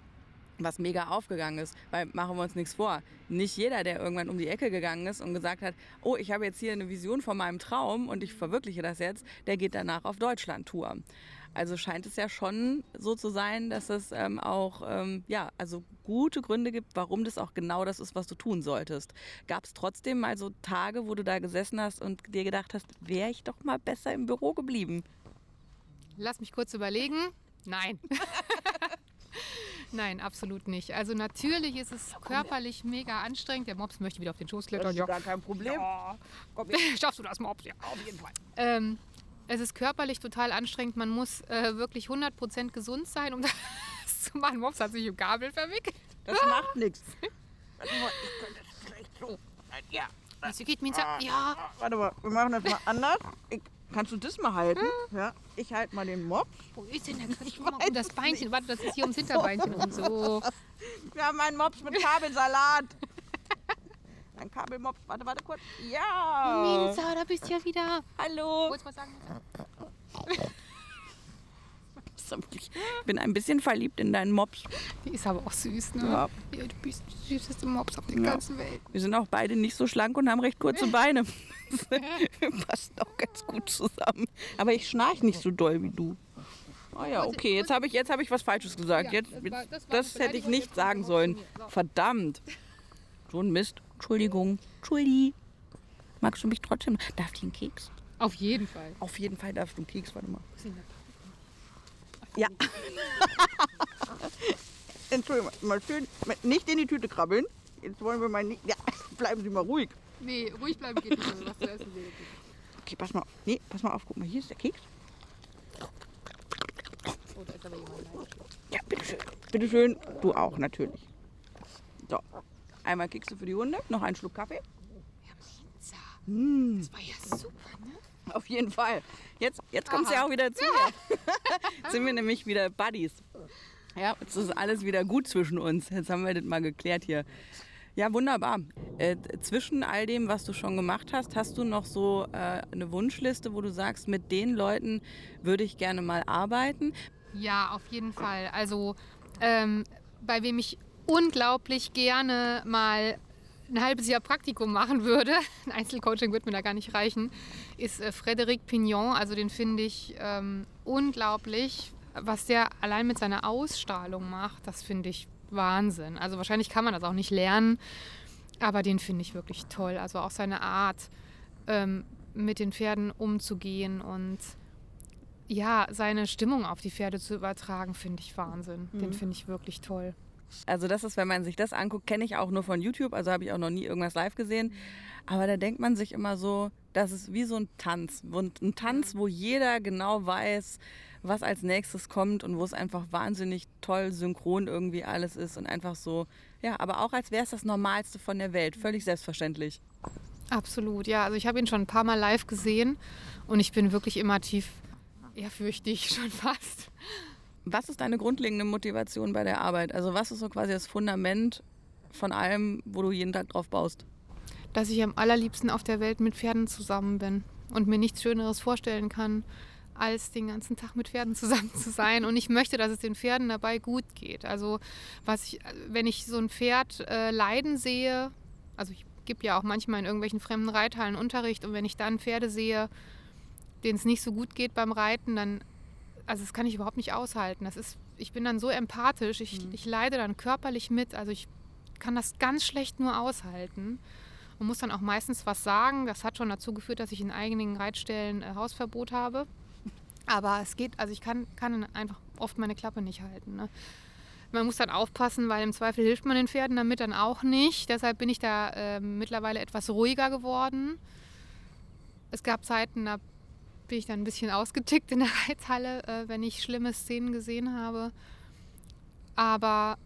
was mega aufgegangen ist. Weil machen wir uns nichts vor. Nicht jeder, der irgendwann um die Ecke gegangen ist und gesagt hat, oh, ich habe jetzt hier eine Vision von meinem Traum und ich verwirkliche das jetzt, der geht danach auf Deutschland-Tour. Also scheint es ja schon so zu sein, dass es ähm, auch ähm, ja, also gute Gründe gibt, warum das auch genau das ist, was du tun solltest. Gab es trotzdem mal so Tage, wo du da gesessen hast und dir gedacht hast, wäre ich doch mal besser im Büro geblieben? Lass mich kurz überlegen. Nein. Nein, absolut nicht. Also natürlich ist es körperlich mega anstrengend. Der Mops möchte wieder auf den Schoß klettern. Das ist ja. gar kein Problem. Ja. Komm, Schaffst du das, Mops? Ja, auf jeden Fall. Ähm, es ist körperlich total anstrengend. Man muss äh, wirklich 100% gesund sein, um das zu machen. Mops hat sich im Kabel verwickelt. Das macht nichts. Warte mal, ich könnte das vielleicht so. Ja. Wie geht, Minza? Ja. Warte mal, wir machen das mal anders. Ich Kannst du das mal halten? Hm? Ja. Ich halte mal den Mops. Wo ist denn der Ich mal um das Beinchen. Warte, das ist hier ums Hinterbeinchen und so. Wir haben einen Mops mit Kabelsalat. Ein Kabelmops. Warte, warte kurz. Ja. Minza, da bist du ja wieder. Hallo. Wolltest du was sagen? Ich bin ein bisschen verliebt in deinen Mops. Die ist aber auch süß, ne? Ja. ja du bist die süßeste Mops auf der ja. ganzen Welt. Wir sind auch beide nicht so schlank und haben recht kurze Beine. Wir passen auch ganz gut zusammen. Aber ich schnarch nicht so doll wie du. Oh ja, okay, jetzt habe ich, hab ich was Falsches gesagt. Jetzt, das, das hätte ich nicht sagen sollen. Verdammt. So ein Mist. Entschuldigung. Entschuldi. Magst du mich trotzdem? Darf ich einen Keks? Auf jeden Fall. Auf jeden Fall darfst du einen Keks. Warte mal. Ja. Entschuldigung, mal schön nicht in die Tüte krabbeln. Jetzt wollen wir mal nicht. Ja, bleiben Sie mal ruhig. Nee, ruhig bleiben geht nicht, was zu essen will. Okay, pass mal auf. Nee, pass mal auf. Guck mal, hier ist der Keks. Oh, da ist aber jemand Ja, bitteschön. Bitteschön. Du auch, natürlich. So. Einmal Kekse für die Hunde, noch einen Schluck Kaffee. Ja, Pizza. Mm. Das war ja super, ne? Auf jeden Fall. Jetzt, jetzt kommt sie ja auch wieder zu. Ja. jetzt sind wir nämlich wieder Buddies. Ja, jetzt ist alles wieder gut zwischen uns. Jetzt haben wir das mal geklärt hier. Ja, wunderbar. Äh, zwischen all dem, was du schon gemacht hast, hast du noch so äh, eine Wunschliste, wo du sagst, mit den Leuten würde ich gerne mal arbeiten? Ja, auf jeden Fall. Also ähm, bei wem ich unglaublich gerne mal ein halbes Jahr Praktikum machen würde, ein Einzelcoaching wird mir da gar nicht reichen, ist äh, Frédéric Pignon. Also den finde ich ähm, unglaublich. Was der allein mit seiner Ausstrahlung macht, das finde ich Wahnsinn. Also wahrscheinlich kann man das auch nicht lernen, aber den finde ich wirklich toll. Also auch seine Art, ähm, mit den Pferden umzugehen und ja, seine Stimmung auf die Pferde zu übertragen, finde ich Wahnsinn. Mhm. Den finde ich wirklich toll. Also das ist, wenn man sich das anguckt, kenne ich auch nur von YouTube, also habe ich auch noch nie irgendwas live gesehen. Aber da denkt man sich immer so, das ist wie so ein Tanz. Und ein Tanz, wo jeder genau weiß, was als nächstes kommt und wo es einfach wahnsinnig toll synchron irgendwie alles ist und einfach so, ja, aber auch als wäre es das Normalste von der Welt, völlig selbstverständlich. Absolut, ja. Also ich habe ihn schon ein paar Mal live gesehen und ich bin wirklich immer tief ehrfürchtig schon fast. Was ist deine grundlegende Motivation bei der Arbeit? Also was ist so quasi das Fundament von allem, wo du jeden Tag drauf baust? Dass ich am allerliebsten auf der Welt mit Pferden zusammen bin und mir nichts Schöneres vorstellen kann, als den ganzen Tag mit Pferden zusammen zu sein. Und ich möchte, dass es den Pferden dabei gut geht. Also was ich, wenn ich so ein Pferd äh, leiden sehe, also ich gebe ja auch manchmal in irgendwelchen fremden Reithallen Unterricht und wenn ich dann Pferde sehe, denen es nicht so gut geht beim Reiten, dann, also das kann ich überhaupt nicht aushalten. Das ist, ich bin dann so empathisch, ich, mhm. ich leide dann körperlich mit, also ich kann das ganz schlecht nur aushalten und muss dann auch meistens was sagen. Das hat schon dazu geführt, dass ich in einigen Reitstellen äh, Hausverbot habe. Aber es geht, also ich kann, kann einfach oft meine Klappe nicht halten. Ne? Man muss dann aufpassen, weil im Zweifel hilft man den Pferden damit dann auch nicht. Deshalb bin ich da äh, mittlerweile etwas ruhiger geworden. Es gab Zeiten, da bin ich dann ein bisschen ausgetickt in der Reithalle, äh, wenn ich schlimme Szenen gesehen habe. Aber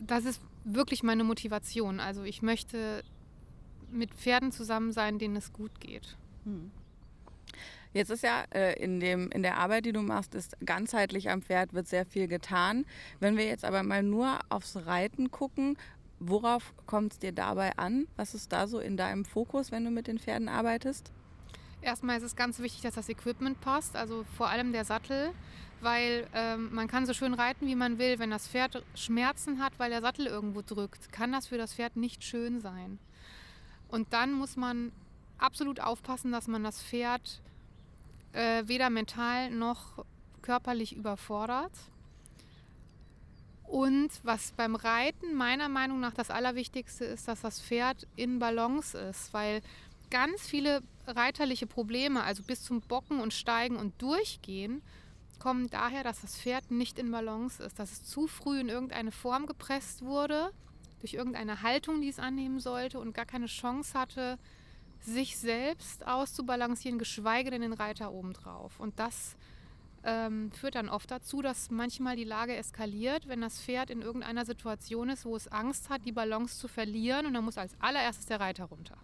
das ist wirklich meine Motivation. Also ich möchte mit Pferden zusammen sein, denen es gut geht. Hm. Jetzt ist ja äh, in, dem, in der Arbeit, die du machst, ist ganzheitlich am Pferd wird sehr viel getan. Wenn wir jetzt aber mal nur aufs Reiten gucken, worauf kommt es dir dabei an? Was ist da so in deinem Fokus, wenn du mit den Pferden arbeitest? Erstmal ist es ganz wichtig, dass das Equipment passt, also vor allem der Sattel, weil ähm, man kann so schön reiten, wie man will. Wenn das Pferd Schmerzen hat, weil der Sattel irgendwo drückt, kann das für das Pferd nicht schön sein. Und dann muss man absolut aufpassen, dass man das Pferd äh, weder mental noch körperlich überfordert. Und was beim Reiten meiner Meinung nach das Allerwichtigste ist, dass das Pferd in Balance ist, weil ganz viele reiterliche Probleme, also bis zum Bocken und Steigen und Durchgehen, kommen daher, dass das Pferd nicht in Balance ist, dass es zu früh in irgendeine Form gepresst wurde, durch irgendeine Haltung, die es annehmen sollte und gar keine Chance hatte, sich selbst auszubalancieren, geschweige denn den Reiter obendrauf. Und das ähm, führt dann oft dazu, dass manchmal die Lage eskaliert, wenn das Pferd in irgendeiner Situation ist, wo es Angst hat, die Balance zu verlieren und dann muss als allererstes der Reiter runter.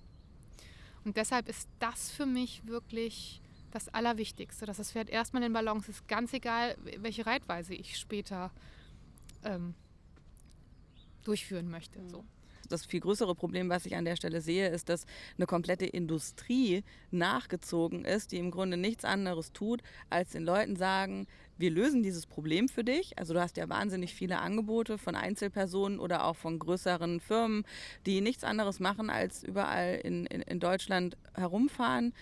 Und deshalb ist das für mich wirklich das Allerwichtigste, dass das Pferd erstmal in Balance ist, ganz egal, welche Reitweise ich später ähm, durchführen möchte. So das viel größere Problem, was ich an der Stelle sehe, ist, dass eine komplette Industrie nachgezogen ist, die im Grunde nichts anderes tut, als den Leuten sagen, wir lösen dieses Problem für dich. Also du hast ja wahnsinnig viele Angebote von Einzelpersonen oder auch von größeren Firmen, die nichts anderes machen, als überall in, in, in Deutschland herumfahren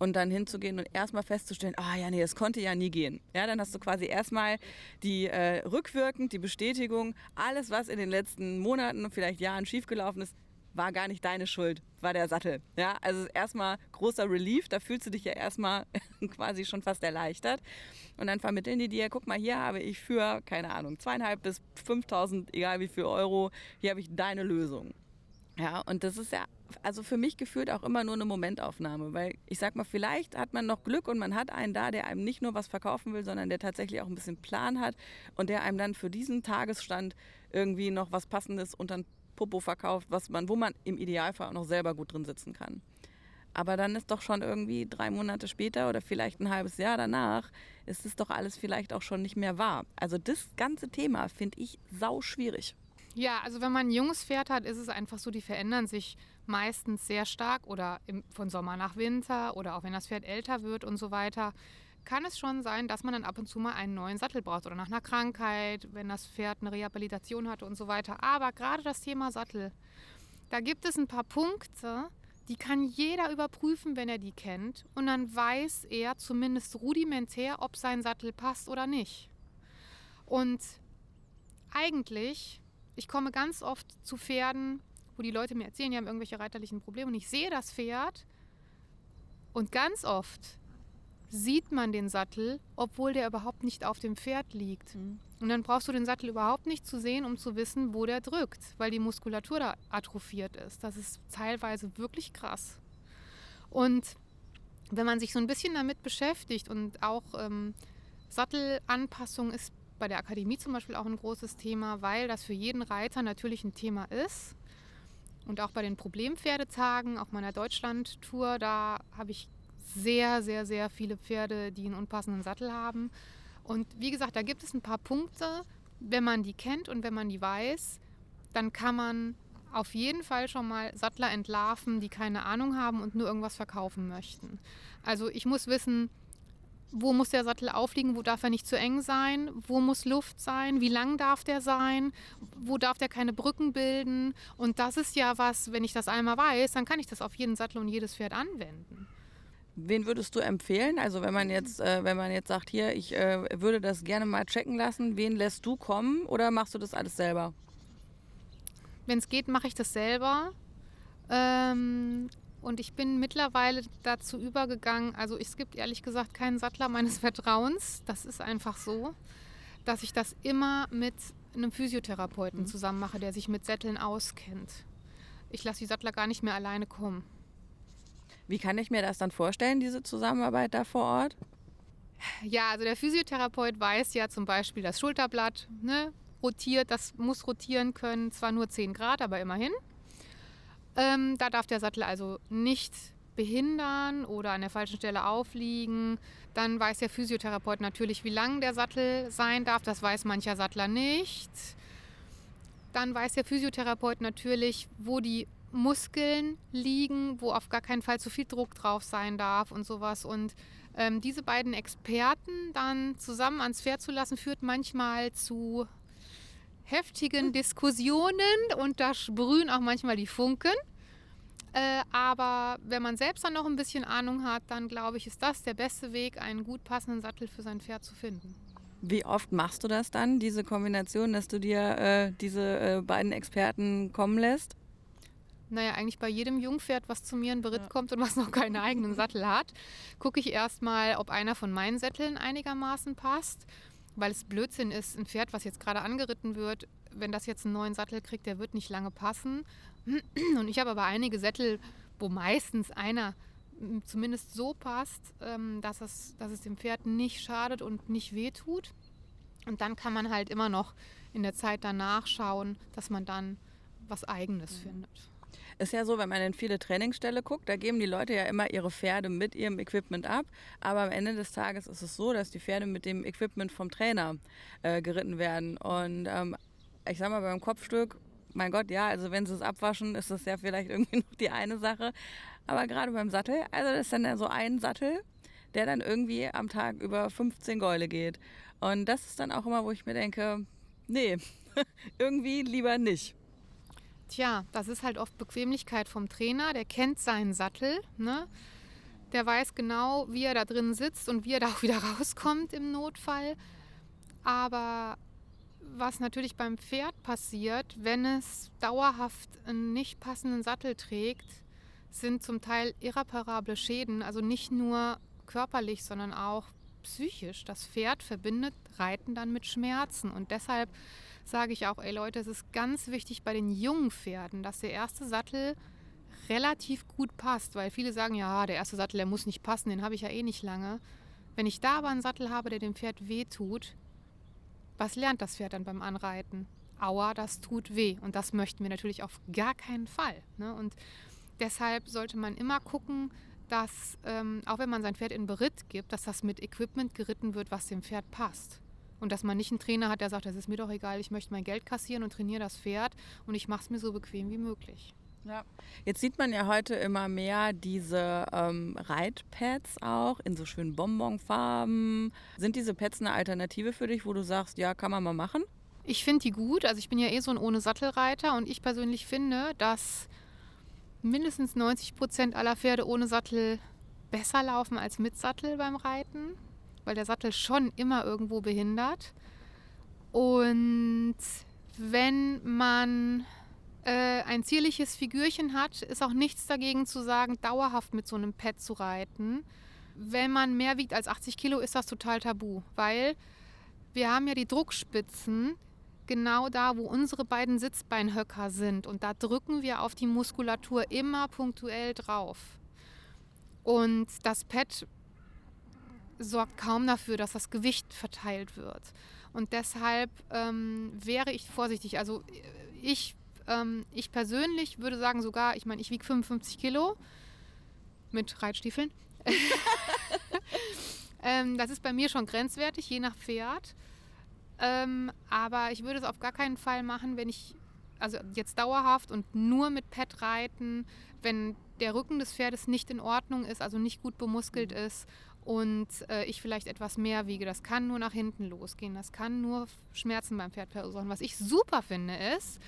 und dann hinzugehen und erstmal festzustellen, ah ja, nee, das konnte ja nie gehen. Ja, dann hast du quasi erstmal die äh, rückwirkend, die Bestätigung, alles, was in den letzten Monaten und vielleicht Jahren schiefgelaufen ist, war gar nicht deine Schuld, war der Sattel. Ja, also erstmal großer Relief, da fühlst du dich ja erstmal quasi schon fast erleichtert. Und dann vermitteln die dir, guck mal, hier habe ich für, keine Ahnung, zweieinhalb bis 5.000, egal wie viel Euro, hier habe ich deine Lösung. Ja, und das ist ja also für mich gefühlt auch immer nur eine Momentaufnahme, weil ich sag mal, vielleicht hat man noch Glück und man hat einen da, der einem nicht nur was verkaufen will, sondern der tatsächlich auch ein bisschen Plan hat und der einem dann für diesen Tagesstand irgendwie noch was Passendes unter den Popo verkauft, was man, wo man im Idealfall auch noch selber gut drin sitzen kann. Aber dann ist doch schon irgendwie drei Monate später oder vielleicht ein halbes Jahr danach, ist es doch alles vielleicht auch schon nicht mehr wahr. Also das ganze Thema finde ich sau schwierig. Ja, also wenn man ein junges Pferd hat, ist es einfach so, die verändern sich meistens sehr stark oder im, von Sommer nach Winter oder auch wenn das Pferd älter wird und so weiter, kann es schon sein, dass man dann ab und zu mal einen neuen Sattel braucht oder nach einer Krankheit, wenn das Pferd eine Rehabilitation hatte und so weiter. Aber gerade das Thema Sattel, da gibt es ein paar Punkte, die kann jeder überprüfen, wenn er die kennt. Und dann weiß er zumindest rudimentär, ob sein Sattel passt oder nicht. Und eigentlich, ich komme ganz oft zu Pferden, wo die Leute mir erzählen, die haben irgendwelche reiterlichen Probleme und ich sehe das Pferd und ganz oft sieht man den Sattel, obwohl der überhaupt nicht auf dem Pferd liegt. Mhm. Und dann brauchst du den Sattel überhaupt nicht zu sehen, um zu wissen, wo der drückt, weil die Muskulatur da atrophiert ist. Das ist teilweise wirklich krass. Und wenn man sich so ein bisschen damit beschäftigt und auch ähm, Sattelanpassung ist bei der Akademie zum Beispiel auch ein großes Thema, weil das für jeden Reiter natürlich ein Thema ist. Und auch bei den Problempferdetagen, auch meiner Deutschland-Tour, da habe ich sehr, sehr, sehr viele Pferde, die einen unpassenden Sattel haben. Und wie gesagt, da gibt es ein paar Punkte, wenn man die kennt und wenn man die weiß, dann kann man auf jeden Fall schon mal Sattler entlarven, die keine Ahnung haben und nur irgendwas verkaufen möchten. Also ich muss wissen, wo muss der Sattel aufliegen, wo darf er nicht zu eng sein, wo muss Luft sein, wie lang darf der sein, wo darf der keine Brücken bilden. Und das ist ja was, wenn ich das einmal weiß, dann kann ich das auf jeden Sattel und jedes Pferd anwenden. Wen würdest du empfehlen? Also wenn man jetzt, äh, wenn man jetzt sagt, hier, ich äh, würde das gerne mal checken lassen, wen lässt du kommen oder machst du das alles selber? Wenn es geht, mache ich das selber. Ähm, und ich bin mittlerweile dazu übergegangen, also es gibt ehrlich gesagt keinen Sattler meines Vertrauens. Das ist einfach so, dass ich das immer mit einem Physiotherapeuten mhm. zusammen mache, der sich mit Sätteln auskennt. Ich lasse die Sattler gar nicht mehr alleine kommen. Wie kann ich mir das dann vorstellen, diese Zusammenarbeit da vor Ort? Ja, also der Physiotherapeut weiß ja zum Beispiel, das Schulterblatt ne, rotiert, das muss rotieren können, zwar nur 10 Grad, aber immerhin. Ähm, da darf der Sattel also nicht behindern oder an der falschen Stelle aufliegen. Dann weiß der Physiotherapeut natürlich, wie lang der Sattel sein darf. Das weiß mancher Sattler nicht. Dann weiß der Physiotherapeut natürlich, wo die Muskeln liegen, wo auf gar keinen Fall zu viel Druck drauf sein darf und sowas. Und ähm, diese beiden Experten dann zusammen ans Pferd zu lassen, führt manchmal zu heftigen Diskussionen und da sprühen auch manchmal die Funken. Äh, aber wenn man selbst dann noch ein bisschen Ahnung hat, dann glaube ich, ist das der beste Weg, einen gut passenden Sattel für sein Pferd zu finden. Wie oft machst du das dann, diese Kombination, dass du dir äh, diese äh, beiden Experten kommen lässt? Naja, eigentlich bei jedem Jungpferd, was zu mir in Beritt ja. kommt und was noch keinen eigenen Sattel hat, gucke ich erstmal, ob einer von meinen Sätteln einigermaßen passt. Weil es Blödsinn ist, ein Pferd, was jetzt gerade angeritten wird, wenn das jetzt einen neuen Sattel kriegt, der wird nicht lange passen. Und ich habe aber einige Sättel, wo meistens einer zumindest so passt, ähm, dass es, dass es dem Pferd nicht schadet und nicht wehtut. Und dann kann man halt immer noch in der Zeit danach schauen, dass man dann was Eigenes mhm. findet. Ist ja so, wenn man in viele Trainingsställe guckt, da geben die Leute ja immer ihre Pferde mit ihrem Equipment ab. Aber am Ende des Tages ist es so, dass die Pferde mit dem Equipment vom Trainer äh, geritten werden. Und ähm, ich sag mal, beim Kopfstück, mein Gott, ja, also wenn sie es abwaschen, ist das ja vielleicht irgendwie noch die eine Sache. Aber gerade beim Sattel, also das ist dann so ein Sattel, der dann irgendwie am Tag über 15 Gäule geht. Und das ist dann auch immer, wo ich mir denke, nee, irgendwie lieber nicht. Tja, das ist halt oft Bequemlichkeit vom Trainer. Der kennt seinen Sattel. Ne? Der weiß genau, wie er da drin sitzt und wie er da auch wieder rauskommt im Notfall. Aber was natürlich beim Pferd passiert, wenn es dauerhaft einen nicht passenden Sattel trägt, sind zum Teil irreparable Schäden. Also nicht nur körperlich, sondern auch psychisch. Das Pferd verbindet Reiten dann mit Schmerzen. Und deshalb sage ich auch, ey Leute, es ist ganz wichtig bei den jungen Pferden, dass der erste Sattel relativ gut passt, weil viele sagen, ja, der erste Sattel, der muss nicht passen, den habe ich ja eh nicht lange. Wenn ich da aber einen Sattel habe, der dem Pferd weh tut, was lernt das Pferd dann beim Anreiten? Aua, das tut weh. Und das möchten wir natürlich auf gar keinen Fall. Ne? Und deshalb sollte man immer gucken, dass ähm, auch wenn man sein Pferd in Beritt gibt, dass das mit Equipment geritten wird, was dem Pferd passt. Und dass man nicht einen Trainer hat, der sagt, das ist mir doch egal, ich möchte mein Geld kassieren und trainiere das Pferd und ich mache es mir so bequem wie möglich. Ja. Jetzt sieht man ja heute immer mehr diese ähm, Reitpads auch in so schönen Bonbonfarben. Sind diese Pads eine Alternative für dich, wo du sagst, ja, kann man mal machen? Ich finde die gut. Also ich bin ja eh so ein ohne Sattelreiter und ich persönlich finde, dass mindestens 90 Prozent aller Pferde ohne Sattel besser laufen als mit Sattel beim Reiten, weil der Sattel schon immer irgendwo behindert. Und wenn man äh, ein zierliches Figürchen hat, ist auch nichts dagegen zu sagen, dauerhaft mit so einem Pad zu reiten. Wenn man mehr wiegt als 80 Kilo, ist das total tabu, weil wir haben ja die Druckspitzen genau da, wo unsere beiden Sitzbeinhöcker sind. Und da drücken wir auf die Muskulatur immer punktuell drauf. Und das Pad sorgt kaum dafür, dass das Gewicht verteilt wird. Und deshalb ähm, wäre ich vorsichtig. Also ich ähm, ich persönlich würde sagen sogar, ich meine, ich wiege 55 Kilo mit Reitstiefeln. ähm, das ist bei mir schon grenzwertig, je nach Pferd. Ähm, aber ich würde es auf gar keinen Fall machen, wenn ich, also jetzt dauerhaft und nur mit Pet reiten, wenn der Rücken des Pferdes nicht in Ordnung ist, also nicht gut bemuskelt mhm. ist und äh, ich vielleicht etwas mehr wiege. Das kann nur nach hinten losgehen. Das kann nur Schmerzen beim Pferd verursachen. Was ich super finde ist,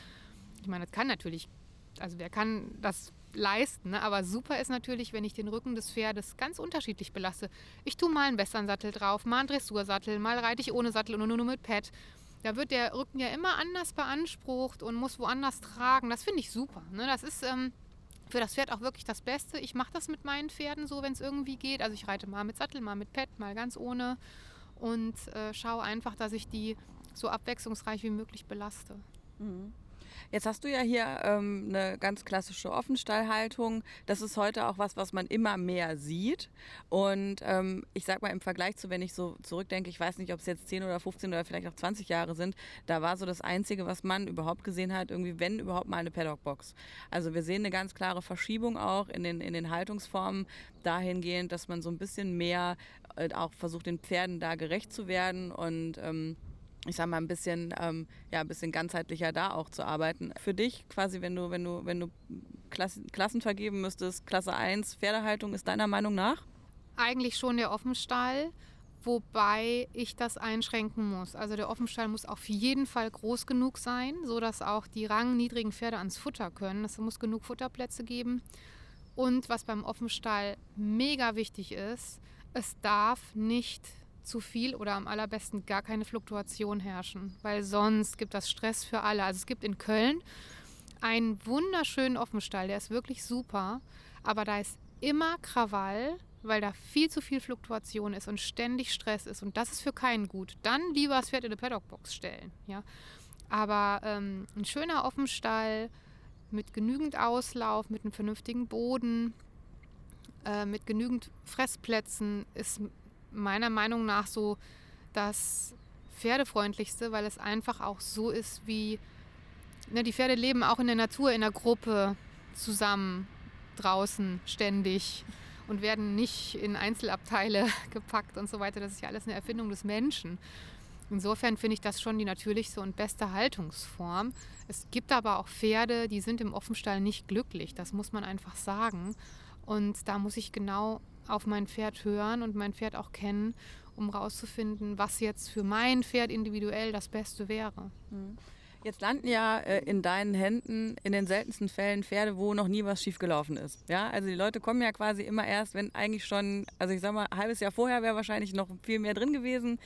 ich meine, das kann natürlich, also wer kann das leisten, ne? aber super ist natürlich, wenn ich den Rücken des Pferdes ganz unterschiedlich belasse. Ich tue mal einen Western-Sattel drauf, mal einen Dressursattel, mal reite ich ohne Sattel und nur, nur mit Pad. Da wird der Rücken ja immer anders beansprucht und muss woanders tragen. Das finde ich super. Ne? Das ist ähm, für das Pferd auch wirklich das Beste. Ich mache das mit meinen Pferden so, wenn es irgendwie geht. Also ich reite mal mit Sattel, mal mit Pad, mal ganz ohne und äh, schaue einfach, dass ich die so abwechslungsreich wie möglich belaste. Mhm. Jetzt hast du ja hier ähm, eine ganz klassische Offenstallhaltung. Das ist heute auch was, was man immer mehr sieht. Und ähm, ich sag mal im Vergleich zu, wenn ich so zurückdenke, ich weiß nicht, ob es jetzt 10 oder 15 oder vielleicht auch 20 Jahre sind, da war so das Einzige, was man überhaupt gesehen hat, irgendwie, wenn überhaupt mal eine Paddockbox. Also wir sehen eine ganz klare Verschiebung auch in den, in den Haltungsformen dahingehend, dass man so ein bisschen mehr äh, auch versucht, den Pferden da gerecht zu werden und ähm, ich sag mal, ein bisschen, ähm, ja, ein bisschen ganzheitlicher da auch zu arbeiten. Für dich quasi, wenn du, wenn du, wenn du Klassen, Klassen vergeben müsstest, Klasse 1, Pferdehaltung ist deiner Meinung nach? Eigentlich schon der Offenstall, wobei ich das einschränken muss. Also der Offenstall muss auf jeden Fall groß genug sein, sodass auch die rangniedrigen Pferde ans Futter können. Es muss genug Futterplätze geben. Und was beim Offenstall mega wichtig ist, es darf nicht zu viel oder am allerbesten gar keine Fluktuation herrschen, weil sonst gibt das Stress für alle. Also es gibt in Köln einen wunderschönen Offenstall, der ist wirklich super, aber da ist immer Krawall, weil da viel zu viel Fluktuation ist und ständig Stress ist und das ist für keinen gut. Dann lieber das Pferd in eine Paddockbox stellen, ja. Aber ähm, ein schöner Offenstall mit genügend Auslauf, mit einem vernünftigen Boden, äh, mit genügend Fressplätzen ist meiner Meinung nach so das Pferdefreundlichste, weil es einfach auch so ist, wie ne, die Pferde leben auch in der Natur, in der Gruppe zusammen, draußen, ständig und werden nicht in Einzelabteile gepackt und so weiter. Das ist ja alles eine Erfindung des Menschen. Insofern finde ich das schon die natürlichste und beste Haltungsform. Es gibt aber auch Pferde, die sind im Offenstall nicht glücklich. Das muss man einfach sagen. Und da muss ich genau auf mein Pferd hören und mein Pferd auch kennen, um rauszufinden, was jetzt für mein Pferd individuell das Beste wäre. Mhm. Jetzt landen ja äh, in deinen Händen in den seltensten Fällen Pferde, wo noch nie was schiefgelaufen ist. Ja, also die Leute kommen ja quasi immer erst, wenn eigentlich schon, also ich sag mal, ein halbes Jahr vorher wäre wahrscheinlich noch viel mehr drin gewesen.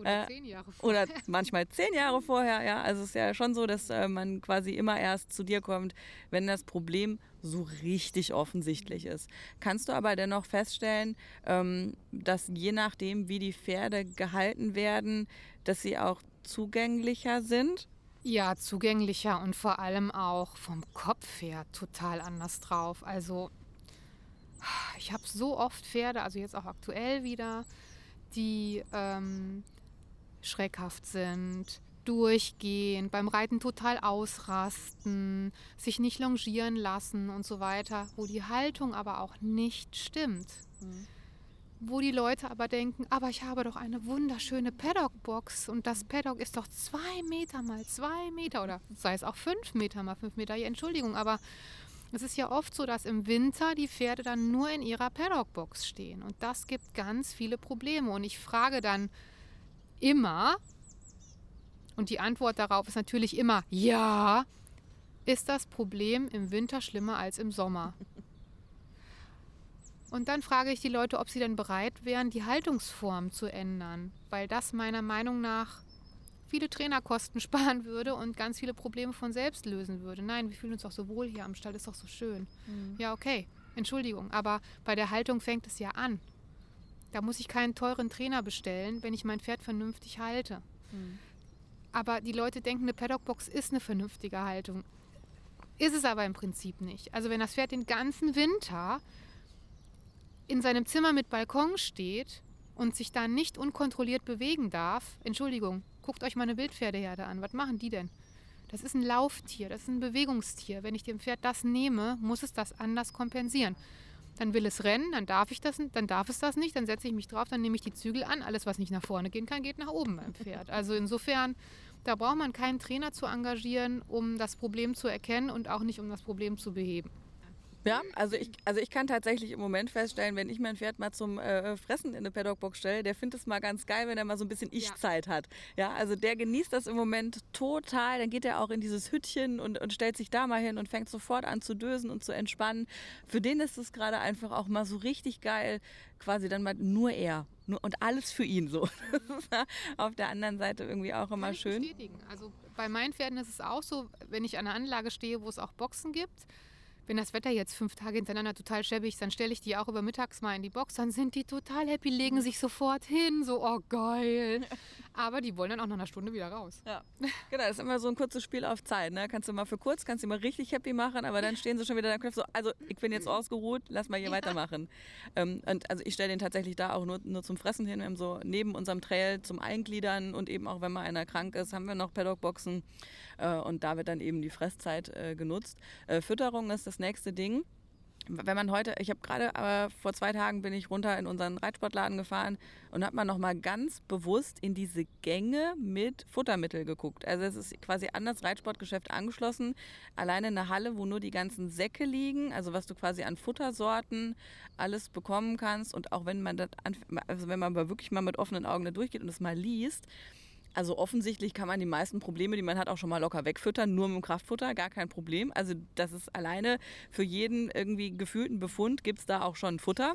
Oder äh, zehn Jahre vorher. Oder manchmal zehn Jahre vorher, ja. Also es ist ja schon so, dass äh, man quasi immer erst zu dir kommt, wenn das Problem so richtig offensichtlich ist. Kannst du aber dennoch feststellen, ähm, dass je nachdem, wie die Pferde gehalten werden, dass sie auch zugänglicher sind? Ja, zugänglicher und vor allem auch vom Kopf her total anders drauf. Also ich habe so oft Pferde, also jetzt auch aktuell wieder, die ähm, schreckhaft sind, durchgehen, beim Reiten total ausrasten, sich nicht longieren lassen und so weiter, wo die Haltung aber auch nicht stimmt. Mhm. Wo die Leute aber denken, aber ich habe doch eine wunderschöne Paddock-Box und das Paddock ist doch zwei Meter mal zwei Meter oder sei es auch fünf Meter mal fünf Meter. Ja, Entschuldigung, aber es ist ja oft so, dass im Winter die Pferde dann nur in ihrer Paddock-Box stehen und das gibt ganz viele Probleme und ich frage dann immer, und die Antwort darauf ist natürlich immer ja. Ist das Problem im Winter schlimmer als im Sommer? Und dann frage ich die Leute, ob sie denn bereit wären, die Haltungsform zu ändern, weil das meiner Meinung nach viele Trainerkosten sparen würde und ganz viele Probleme von selbst lösen würde. Nein, wir fühlen uns doch so wohl hier am Stall, ist doch so schön. Mhm. Ja, okay, Entschuldigung, aber bei der Haltung fängt es ja an. Da muss ich keinen teuren Trainer bestellen, wenn ich mein Pferd vernünftig halte. Mhm. Aber die Leute denken, eine Paddockbox ist eine vernünftige Haltung. Ist es aber im Prinzip nicht. Also wenn das Pferd den ganzen Winter in seinem Zimmer mit Balkon steht und sich da nicht unkontrolliert bewegen darf, Entschuldigung, guckt euch mal eine Wildpferdeherde an. Was machen die denn? Das ist ein Lauftier, das ist ein Bewegungstier. Wenn ich dem Pferd das nehme, muss es das anders kompensieren. Dann will es rennen, dann darf ich das, dann darf es das nicht, dann setze ich mich drauf, dann nehme ich die Zügel an. Alles, was nicht nach vorne gehen kann, geht nach oben beim Pferd. Also insofern da braucht man keinen Trainer zu engagieren, um das Problem zu erkennen und auch nicht, um das Problem zu beheben. Ja, also ich, also ich kann tatsächlich im Moment feststellen, wenn ich mein Pferd mal zum äh, Fressen in eine Paddockbox stelle, der findet es mal ganz geil, wenn er mal so ein bisschen Ich-Zeit ja. hat. Ja, also der genießt das im Moment total. Dann geht er auch in dieses Hüttchen und, und stellt sich da mal hin und fängt sofort an zu dösen und zu entspannen. Für den ist es gerade einfach auch mal so richtig geil, quasi dann mal nur er. Und alles für ihn so. auf der anderen Seite irgendwie auch immer Kann schön. Bestätigen. Also bei meinen Pferden ist es auch so, wenn ich an einer Anlage stehe, wo es auch Boxen gibt, wenn das Wetter jetzt fünf Tage hintereinander total schäbig ist, dann stelle ich die auch über mittags mal in die Box, dann sind die total happy, legen sich sofort hin, so, oh geil. Aber die wollen dann auch nach einer Stunde wieder raus. Ja, genau, das ist immer so ein kurzes Spiel auf Zeit. Ne? Kannst du mal für kurz, kannst du mal richtig happy machen, aber dann stehen sie schon wieder da so, also ich bin jetzt ausgeruht, lass mal hier ja. weitermachen. Ähm, und also ich stelle den tatsächlich da auch nur, nur zum Fressen hin. Wir haben so neben unserem Trail zum Eingliedern und eben auch wenn mal einer krank ist, haben wir noch Paddockboxen äh, und da wird dann eben die Fresszeit äh, genutzt. Äh, Fütterung ist das nächste Ding wenn man heute, ich habe gerade äh, vor zwei Tagen bin ich runter in unseren Reitsportladen gefahren und habe mal noch mal ganz bewusst in diese Gänge mit Futtermittel geguckt. Also es ist quasi an das Reitsportgeschäft angeschlossen, alleine eine Halle, wo nur die ganzen Säcke liegen, also was du quasi an Futtersorten alles bekommen kannst und auch wenn man das, also wenn man wirklich mal mit offenen Augen da durchgeht und es mal liest, also offensichtlich kann man die meisten Probleme, die man hat, auch schon mal locker wegfüttern, nur mit dem Kraftfutter, gar kein Problem. Also das ist alleine für jeden irgendwie gefühlten Befund gibt es da auch schon Futter.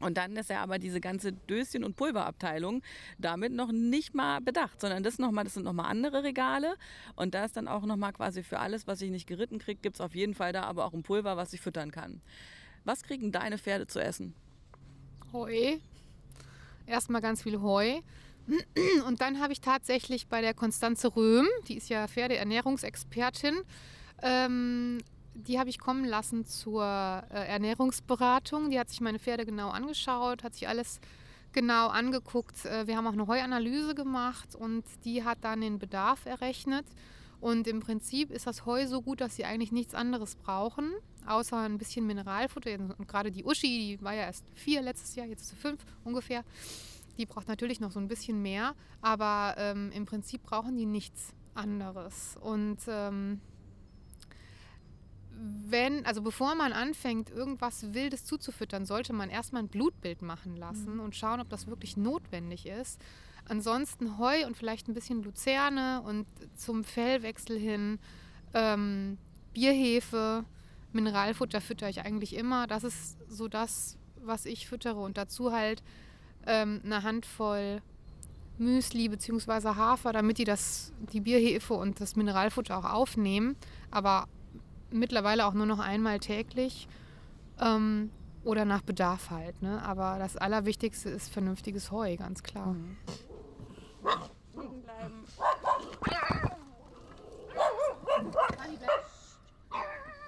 Und dann ist ja aber diese ganze Döschen- und Pulverabteilung damit noch nicht mal bedacht, sondern das, noch mal, das sind nochmal andere Regale. Und da ist dann auch nochmal quasi für alles, was ich nicht geritten kriege, gibt es auf jeden Fall da aber auch ein Pulver, was ich füttern kann. Was kriegen deine Pferde zu essen? Heu. Erstmal ganz viel Heu. Und dann habe ich tatsächlich bei der Konstanze Röhm, die ist ja Pferdeernährungsexpertin, ähm, die habe ich kommen lassen zur äh, Ernährungsberatung. Die hat sich meine Pferde genau angeschaut, hat sich alles genau angeguckt. Äh, wir haben auch eine Heuanalyse gemacht und die hat dann den Bedarf errechnet. Und im Prinzip ist das Heu so gut, dass sie eigentlich nichts anderes brauchen, außer ein bisschen Mineralfutter. Und gerade die Uschi, die war ja erst vier letztes Jahr, jetzt ist sie fünf ungefähr. Die braucht natürlich noch so ein bisschen mehr, aber ähm, im Prinzip brauchen die nichts anderes. Und ähm, wenn, also bevor man anfängt, irgendwas Wildes zuzufüttern, sollte man erstmal ein Blutbild machen lassen mhm. und schauen, ob das wirklich notwendig ist. Ansonsten Heu und vielleicht ein bisschen Luzerne und zum Fellwechsel hin ähm, Bierhefe, Mineralfutter fütter ich eigentlich immer. Das ist so das, was ich füttere. Und dazu halt ähm, eine Handvoll Müsli bzw. Hafer, damit die das, die Bierhefe und das Mineralfutter auch aufnehmen. Aber mittlerweile auch nur noch einmal täglich ähm, oder nach Bedarf halt. Ne? Aber das Allerwichtigste ist vernünftiges Heu, ganz klar. Mhm.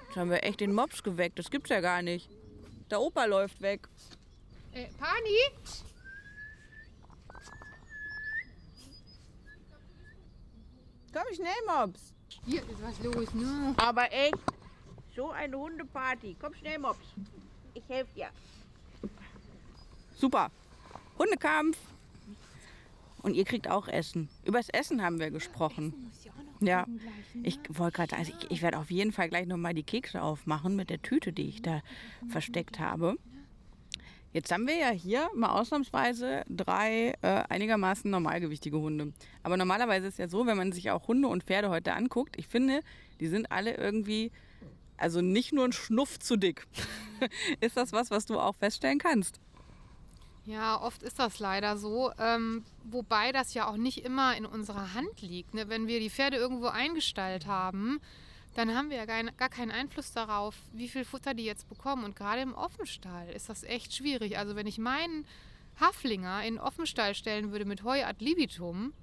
Jetzt haben wir echt den Mops geweckt. Das gibt's ja gar nicht. Der Opa läuft weg. Äh, Pani? Komm schnell, Mops. Hier ist was los, ne? Aber echt, so eine Hundeparty. Komm schnell, Mops. Ich helfe dir. Super. Hundekampf. Und ihr kriegt auch Essen. Übers Essen haben wir gesprochen. Ja, ich wollte gerade, also ich, ich werde auf jeden Fall gleich nochmal die Kekse aufmachen mit der Tüte, die ich da versteckt habe. Jetzt haben wir ja hier mal ausnahmsweise drei äh, einigermaßen normalgewichtige Hunde. Aber normalerweise ist ja so, wenn man sich auch Hunde und Pferde heute anguckt, ich finde, die sind alle irgendwie, also nicht nur ein Schnuff zu dick. ist das was, was du auch feststellen kannst? Ja, oft ist das leider so. Ähm, wobei das ja auch nicht immer in unserer Hand liegt. Ne? Wenn wir die Pferde irgendwo eingestellt haben, dann haben wir ja gar, gar keinen Einfluss darauf, wie viel Futter die jetzt bekommen. Und gerade im Offenstall ist das echt schwierig. Also wenn ich meinen Haflinger in den Offenstall stellen würde mit Heu ad libitum,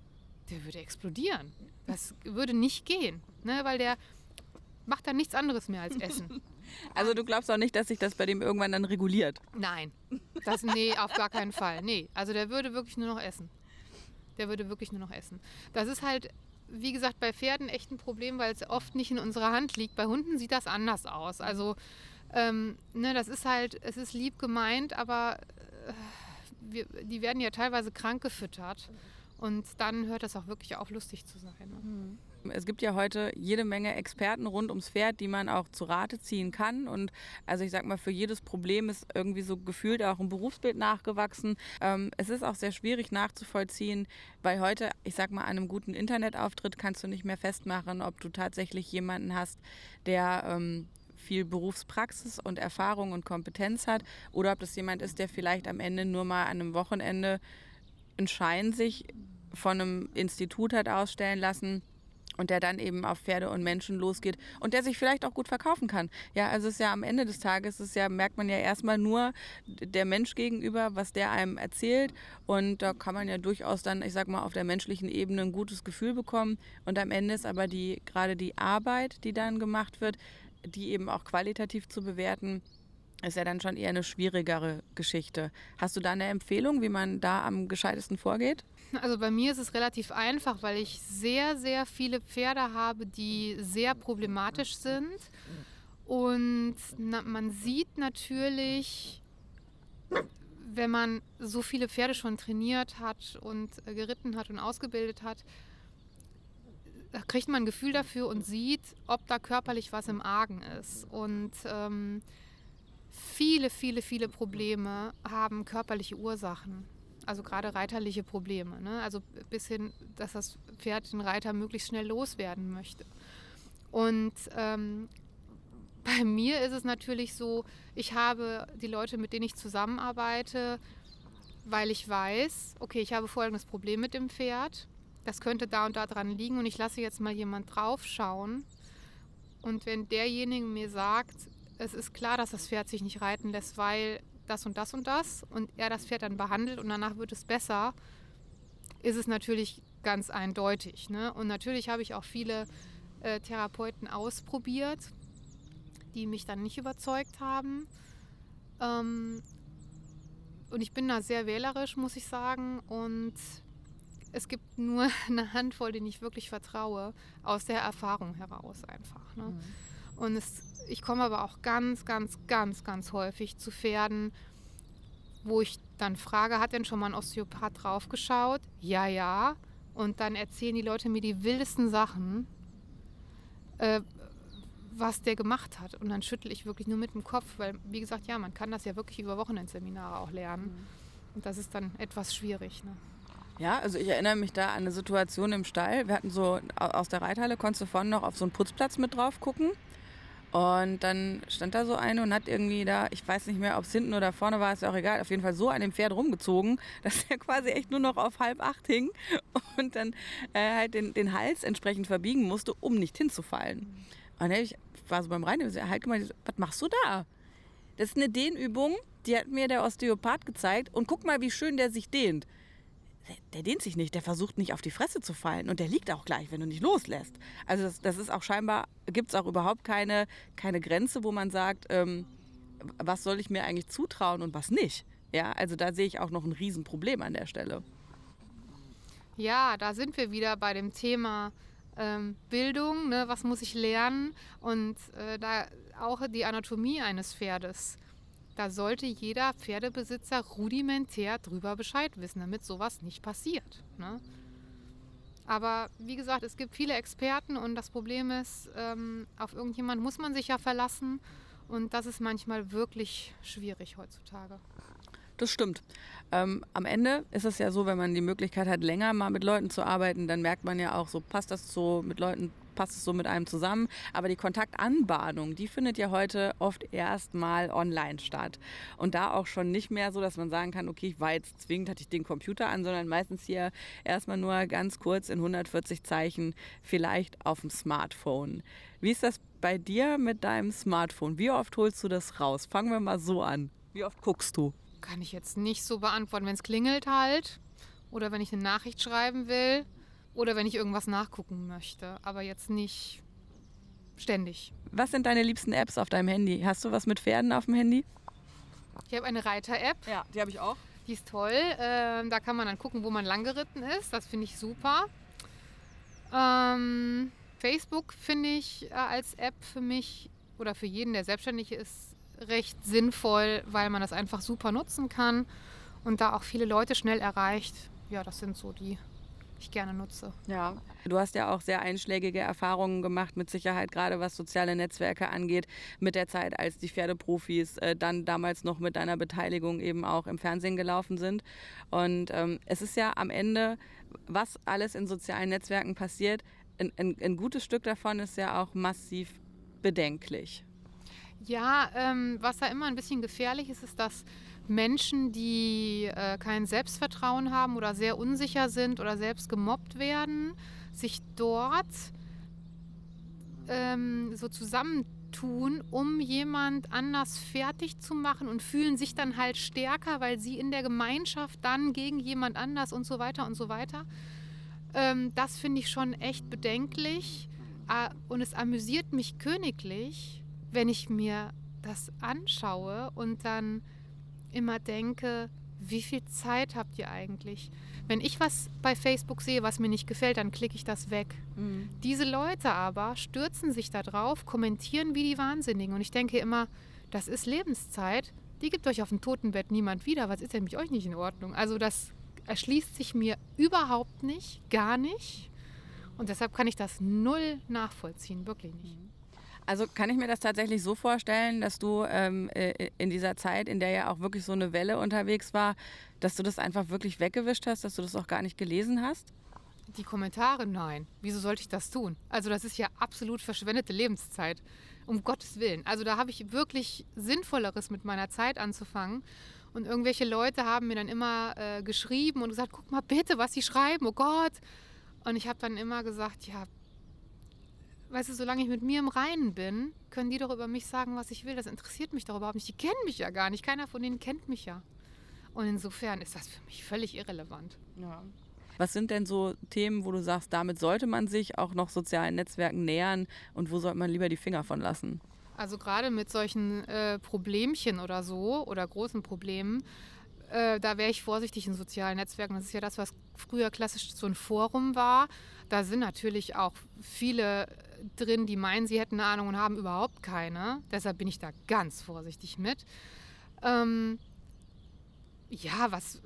der würde explodieren. Das würde nicht gehen, ne? weil der macht dann nichts anderes mehr als essen. Also du glaubst auch nicht, dass sich das bei dem irgendwann dann reguliert? Nein, das nee, auf gar keinen Fall. Nee, also der würde wirklich nur noch essen. Der würde wirklich nur noch essen. Das ist halt, wie gesagt, bei Pferden echt ein Problem, weil es oft nicht in unserer Hand liegt. Bei Hunden sieht das anders aus. Also ähm, ne, das ist halt, es ist lieb gemeint, aber äh, wir, die werden ja teilweise krank gefüttert. Und dann hört das auch wirklich auf, lustig zu sein. Ne? Mhm. Es gibt ja heute jede Menge Experten rund ums Pferd, die man auch zu Rate ziehen kann. Und also ich sag mal, für jedes Problem ist irgendwie so gefühlt auch ein Berufsbild nachgewachsen. Ähm, es ist auch sehr schwierig nachzuvollziehen, weil heute, ich sag mal, an einem guten Internetauftritt kannst du nicht mehr festmachen, ob du tatsächlich jemanden hast, der ähm, viel Berufspraxis und Erfahrung und Kompetenz hat oder ob das jemand ist, der vielleicht am Ende nur mal an einem Wochenende einen Schein sich von einem Institut hat ausstellen lassen und der dann eben auf Pferde und Menschen losgeht und der sich vielleicht auch gut verkaufen kann. Ja, also es ist ja am Ende des Tages, ist ja, merkt man ja erstmal nur der Mensch gegenüber, was der einem erzählt und da kann man ja durchaus dann, ich sag mal, auf der menschlichen Ebene ein gutes Gefühl bekommen und am Ende ist aber die, gerade die Arbeit, die dann gemacht wird, die eben auch qualitativ zu bewerten, ist ja dann schon eher eine schwierigere Geschichte. Hast du da eine Empfehlung, wie man da am gescheitesten vorgeht? Also bei mir ist es relativ einfach, weil ich sehr, sehr viele Pferde habe, die sehr problematisch sind. Und man sieht natürlich, wenn man so viele Pferde schon trainiert hat und äh, geritten hat und ausgebildet hat, da kriegt man ein Gefühl dafür und sieht, ob da körperlich was im Argen ist. Und ähm, viele, viele, viele Probleme haben körperliche Ursachen. Also gerade reiterliche Probleme. Ne? Also bis hin, dass das Pferd den Reiter möglichst schnell loswerden möchte. Und ähm, bei mir ist es natürlich so, ich habe die Leute, mit denen ich zusammenarbeite, weil ich weiß, okay, ich habe folgendes Problem mit dem Pferd. Das könnte da und da dran liegen und ich lasse jetzt mal jemand drauf schauen. Und wenn derjenige mir sagt, es ist klar, dass das Pferd sich nicht reiten lässt, weil das und das und das und er das Pferd dann behandelt und danach wird es besser, ist es natürlich ganz eindeutig. Ne? Und natürlich habe ich auch viele äh, Therapeuten ausprobiert, die mich dann nicht überzeugt haben. Ähm, und ich bin da sehr wählerisch, muss ich sagen. Und es gibt nur eine Handvoll, denen ich wirklich vertraue, aus der Erfahrung heraus einfach. Ne? Mhm. Und es ich komme aber auch ganz, ganz, ganz, ganz häufig zu Pferden, wo ich dann frage, hat denn schon mal ein Osteopath draufgeschaut? Ja, ja. Und dann erzählen die Leute mir die wildesten Sachen, äh, was der gemacht hat. Und dann schüttel ich wirklich nur mit dem Kopf, weil, wie gesagt, ja, man kann das ja wirklich über Wochenendseminare auch lernen. Mhm. Und das ist dann etwas schwierig. Ne? Ja, also ich erinnere mich da an eine Situation im Stall. Wir hatten so aus der Reithalle, konntest du vorne noch auf so einen Putzplatz mit drauf gucken. Und dann stand da so eine und hat irgendwie da, ich weiß nicht mehr, ob es hinten oder vorne war, ist ja auch egal, auf jeden Fall so an dem Pferd rumgezogen, dass er quasi echt nur noch auf halb acht hing und dann äh, halt den, den Hals entsprechend verbiegen musste, um nicht hinzufallen. Und ich war so beim Rein, halt gemeint, was machst du da? Das ist eine Dehnübung, die hat mir der Osteopath gezeigt und guck mal, wie schön der sich dehnt der, dehnt sich nicht, der versucht nicht auf die Fresse zu fallen und der liegt auch gleich, wenn du nicht loslässt. Also das, das ist auch scheinbar, gibt es auch überhaupt keine, keine Grenze, wo man sagt, ähm, was soll ich mir eigentlich zutrauen und was nicht. Ja, also da sehe ich auch noch ein Riesenproblem an der Stelle. Ja, da sind wir wieder bei dem Thema ähm, Bildung, ne, was muss ich lernen und äh, da auch die Anatomie eines Pferdes. Da sollte jeder Pferdebesitzer rudimentär drüber Bescheid wissen, damit sowas nicht passiert. Ne? Aber wie gesagt, es gibt viele Experten und das Problem ist, ähm, auf irgendjemand muss man sich ja verlassen und das ist manchmal wirklich schwierig heutzutage. Das stimmt. Ähm, am Ende ist es ja so, wenn man die Möglichkeit hat, länger mal mit Leuten zu arbeiten, dann merkt man ja auch so, passt das so mit Leuten, passt es so mit einem zusammen. Aber die Kontaktanbahnung, die findet ja heute oft erst mal online statt. Und da auch schon nicht mehr so, dass man sagen kann, okay, ich war jetzt zwingend, hatte ich den Computer an, sondern meistens hier erstmal nur ganz kurz in 140 Zeichen, vielleicht auf dem Smartphone. Wie ist das bei dir mit deinem Smartphone? Wie oft holst du das raus? Fangen wir mal so an. Wie oft guckst du? Kann ich jetzt nicht so beantworten. Wenn es klingelt halt oder wenn ich eine Nachricht schreiben will oder wenn ich irgendwas nachgucken möchte, aber jetzt nicht ständig. Was sind deine liebsten Apps auf deinem Handy? Hast du was mit Pferden auf dem Handy? Ich habe eine Reiter-App. Ja, die habe ich auch. Die ist toll. Ähm, da kann man dann gucken, wo man lang geritten ist. Das finde ich super. Ähm, Facebook finde ich äh, als App für mich oder für jeden, der selbstständig ist, recht sinnvoll, weil man das einfach super nutzen kann und da auch viele Leute schnell erreicht. Ja, das sind so die ich gerne nutze. Ja, du hast ja auch sehr einschlägige Erfahrungen gemacht, mit Sicherheit gerade was soziale Netzwerke angeht, mit der Zeit, als die Pferdeprofis äh, dann damals noch mit deiner Beteiligung eben auch im Fernsehen gelaufen sind. Und ähm, es ist ja am Ende, was alles in sozialen Netzwerken passiert, ein, ein, ein gutes Stück davon ist ja auch massiv bedenklich. Ja, ähm, was da immer ein bisschen gefährlich ist, ist, dass Menschen, die äh, kein Selbstvertrauen haben oder sehr unsicher sind oder selbst gemobbt werden, sich dort ähm, so zusammentun, um jemand anders fertig zu machen und fühlen sich dann halt stärker, weil sie in der Gemeinschaft dann gegen jemand anders und so weiter und so weiter. Ähm, das finde ich schon echt bedenklich und es amüsiert mich königlich, wenn ich mir das anschaue und dann immer denke, wie viel Zeit habt ihr eigentlich? Wenn ich was bei Facebook sehe, was mir nicht gefällt, dann klicke ich das weg. Mhm. Diese Leute aber stürzen sich da drauf, kommentieren wie die Wahnsinnigen. Und ich denke immer, das ist Lebenszeit. Die gibt euch auf dem Totenbett niemand wieder. Was ist denn mit euch nicht in Ordnung? Also das erschließt sich mir überhaupt nicht, gar nicht. Und deshalb kann ich das null nachvollziehen, wirklich nicht. Mhm. Also kann ich mir das tatsächlich so vorstellen, dass du ähm, äh, in dieser Zeit, in der ja auch wirklich so eine Welle unterwegs war, dass du das einfach wirklich weggewischt hast, dass du das auch gar nicht gelesen hast? Die Kommentare, nein. Wieso sollte ich das tun? Also das ist ja absolut verschwendete Lebenszeit. Um Gottes Willen. Also da habe ich wirklich Sinnvolleres mit meiner Zeit anzufangen. Und irgendwelche Leute haben mir dann immer äh, geschrieben und gesagt, guck mal bitte, was sie schreiben, oh Gott. Und ich habe dann immer gesagt, ja, weißt du, solange ich mit mir im Reinen bin, können die doch über mich sagen, was ich will. Das interessiert mich doch überhaupt nicht. Die kennen mich ja gar nicht. Keiner von denen kennt mich ja. Und insofern ist das für mich völlig irrelevant. Ja. Was sind denn so Themen, wo du sagst, damit sollte man sich auch noch sozialen Netzwerken nähern und wo sollte man lieber die Finger von lassen? Also gerade mit solchen äh, Problemchen oder so oder großen Problemen, äh, da wäre ich vorsichtig in sozialen Netzwerken. Das ist ja das, was früher klassisch so ein Forum war. Da sind natürlich auch viele drin, die meinen, sie hätten eine Ahnung und haben überhaupt keine. Deshalb bin ich da ganz vorsichtig mit. Ähm, ja, was,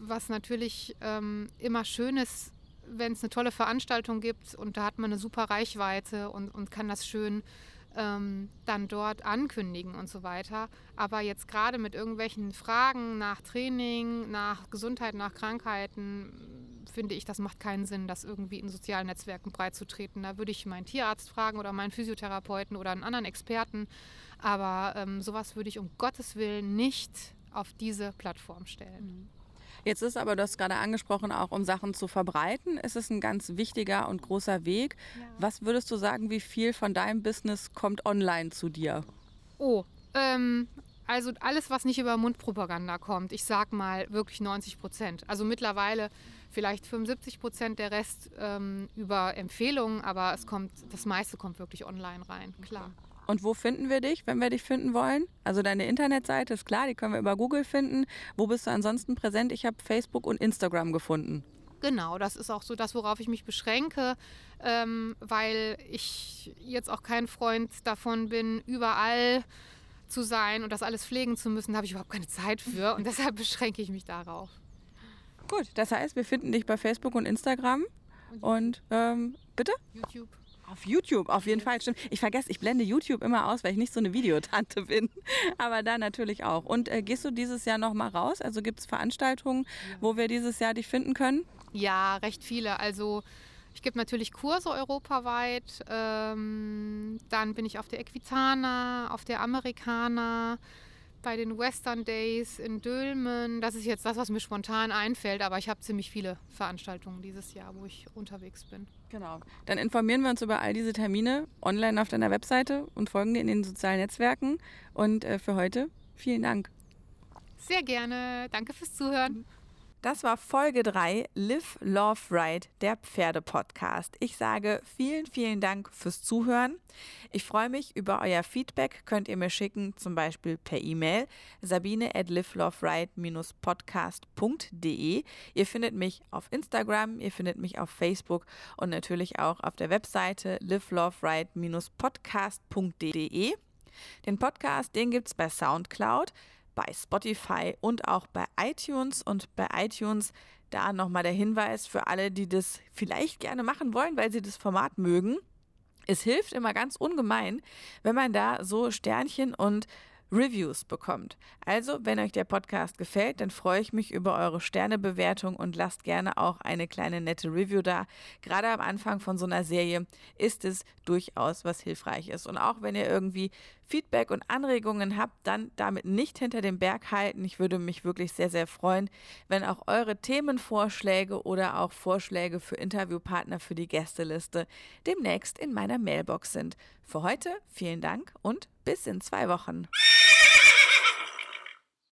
was natürlich ähm, immer schön ist, wenn es eine tolle Veranstaltung gibt und da hat man eine super Reichweite und, und kann das schön ähm, dann dort ankündigen und so weiter. Aber jetzt gerade mit irgendwelchen Fragen nach Training, nach Gesundheit, nach Krankheiten, finde ich, das macht keinen Sinn, das irgendwie in sozialen Netzwerken breitzutreten. Da würde ich meinen Tierarzt fragen oder meinen Physiotherapeuten oder einen anderen Experten. Aber ähm, sowas würde ich um Gottes Willen nicht auf diese Plattform stellen. Mhm. Jetzt ist aber, du hast gerade angesprochen, auch um Sachen zu verbreiten, ist es ein ganz wichtiger und großer Weg. Ja. Was würdest du sagen, wie viel von deinem Business kommt online zu dir? Oh, ähm, also alles, was nicht über Mundpropaganda kommt, ich sag mal wirklich 90 Prozent. Also mittlerweile vielleicht 75 Prozent, der Rest ähm, über Empfehlungen, aber es kommt, das meiste kommt wirklich online rein, klar. Und wo finden wir dich, wenn wir dich finden wollen? Also deine Internetseite ist klar, die können wir über Google finden. Wo bist du ansonsten präsent? Ich habe Facebook und Instagram gefunden. Genau, das ist auch so das, worauf ich mich beschränke, ähm, weil ich jetzt auch kein Freund davon bin, überall zu sein und das alles pflegen zu müssen. Da habe ich überhaupt keine Zeit für und deshalb beschränke ich mich darauf. Gut, das heißt, wir finden dich bei Facebook und Instagram. Und ähm, bitte? YouTube. Auf YouTube, auf jeden Fall, stimmt. Ich vergesse, ich blende YouTube immer aus, weil ich nicht so eine Videotante bin. Aber da natürlich auch. Und äh, gehst du dieses Jahr nochmal raus? Also gibt es Veranstaltungen, wo wir dieses Jahr dich finden können? Ja, recht viele. Also ich gebe natürlich Kurse europaweit. Ähm, dann bin ich auf der Equitana, auf der Americana bei den Western Days in Dülmen. Das ist jetzt das, was mir spontan einfällt, aber ich habe ziemlich viele Veranstaltungen dieses Jahr, wo ich unterwegs bin. Genau. Dann informieren wir uns über all diese Termine online auf deiner Webseite und folgen dir in den sozialen Netzwerken. Und äh, für heute vielen Dank. Sehr gerne. Danke fürs Zuhören. Das war Folge 3 Live, Love, Ride, der Pferde-Podcast. Ich sage vielen, vielen Dank fürs Zuhören. Ich freue mich über euer Feedback. Könnt ihr mir schicken, zum Beispiel per E-Mail sabine at liveloveride-podcast.de. Ihr findet mich auf Instagram, ihr findet mich auf Facebook und natürlich auch auf der Webseite liveloveride-podcast.de. Den Podcast, den gibt es bei Soundcloud bei Spotify und auch bei iTunes. Und bei iTunes da nochmal der Hinweis für alle, die das vielleicht gerne machen wollen, weil sie das Format mögen. Es hilft immer ganz ungemein, wenn man da so Sternchen und Reviews bekommt. Also, wenn euch der Podcast gefällt, dann freue ich mich über eure Sternebewertung und lasst gerne auch eine kleine nette Review da. Gerade am Anfang von so einer Serie ist es durchaus was Hilfreiches. Und auch wenn ihr irgendwie Feedback und Anregungen habt, dann damit nicht hinter dem Berg halten. Ich würde mich wirklich sehr, sehr freuen, wenn auch eure Themenvorschläge oder auch Vorschläge für Interviewpartner für die Gästeliste demnächst in meiner Mailbox sind. Für heute vielen Dank und bis in zwei Wochen.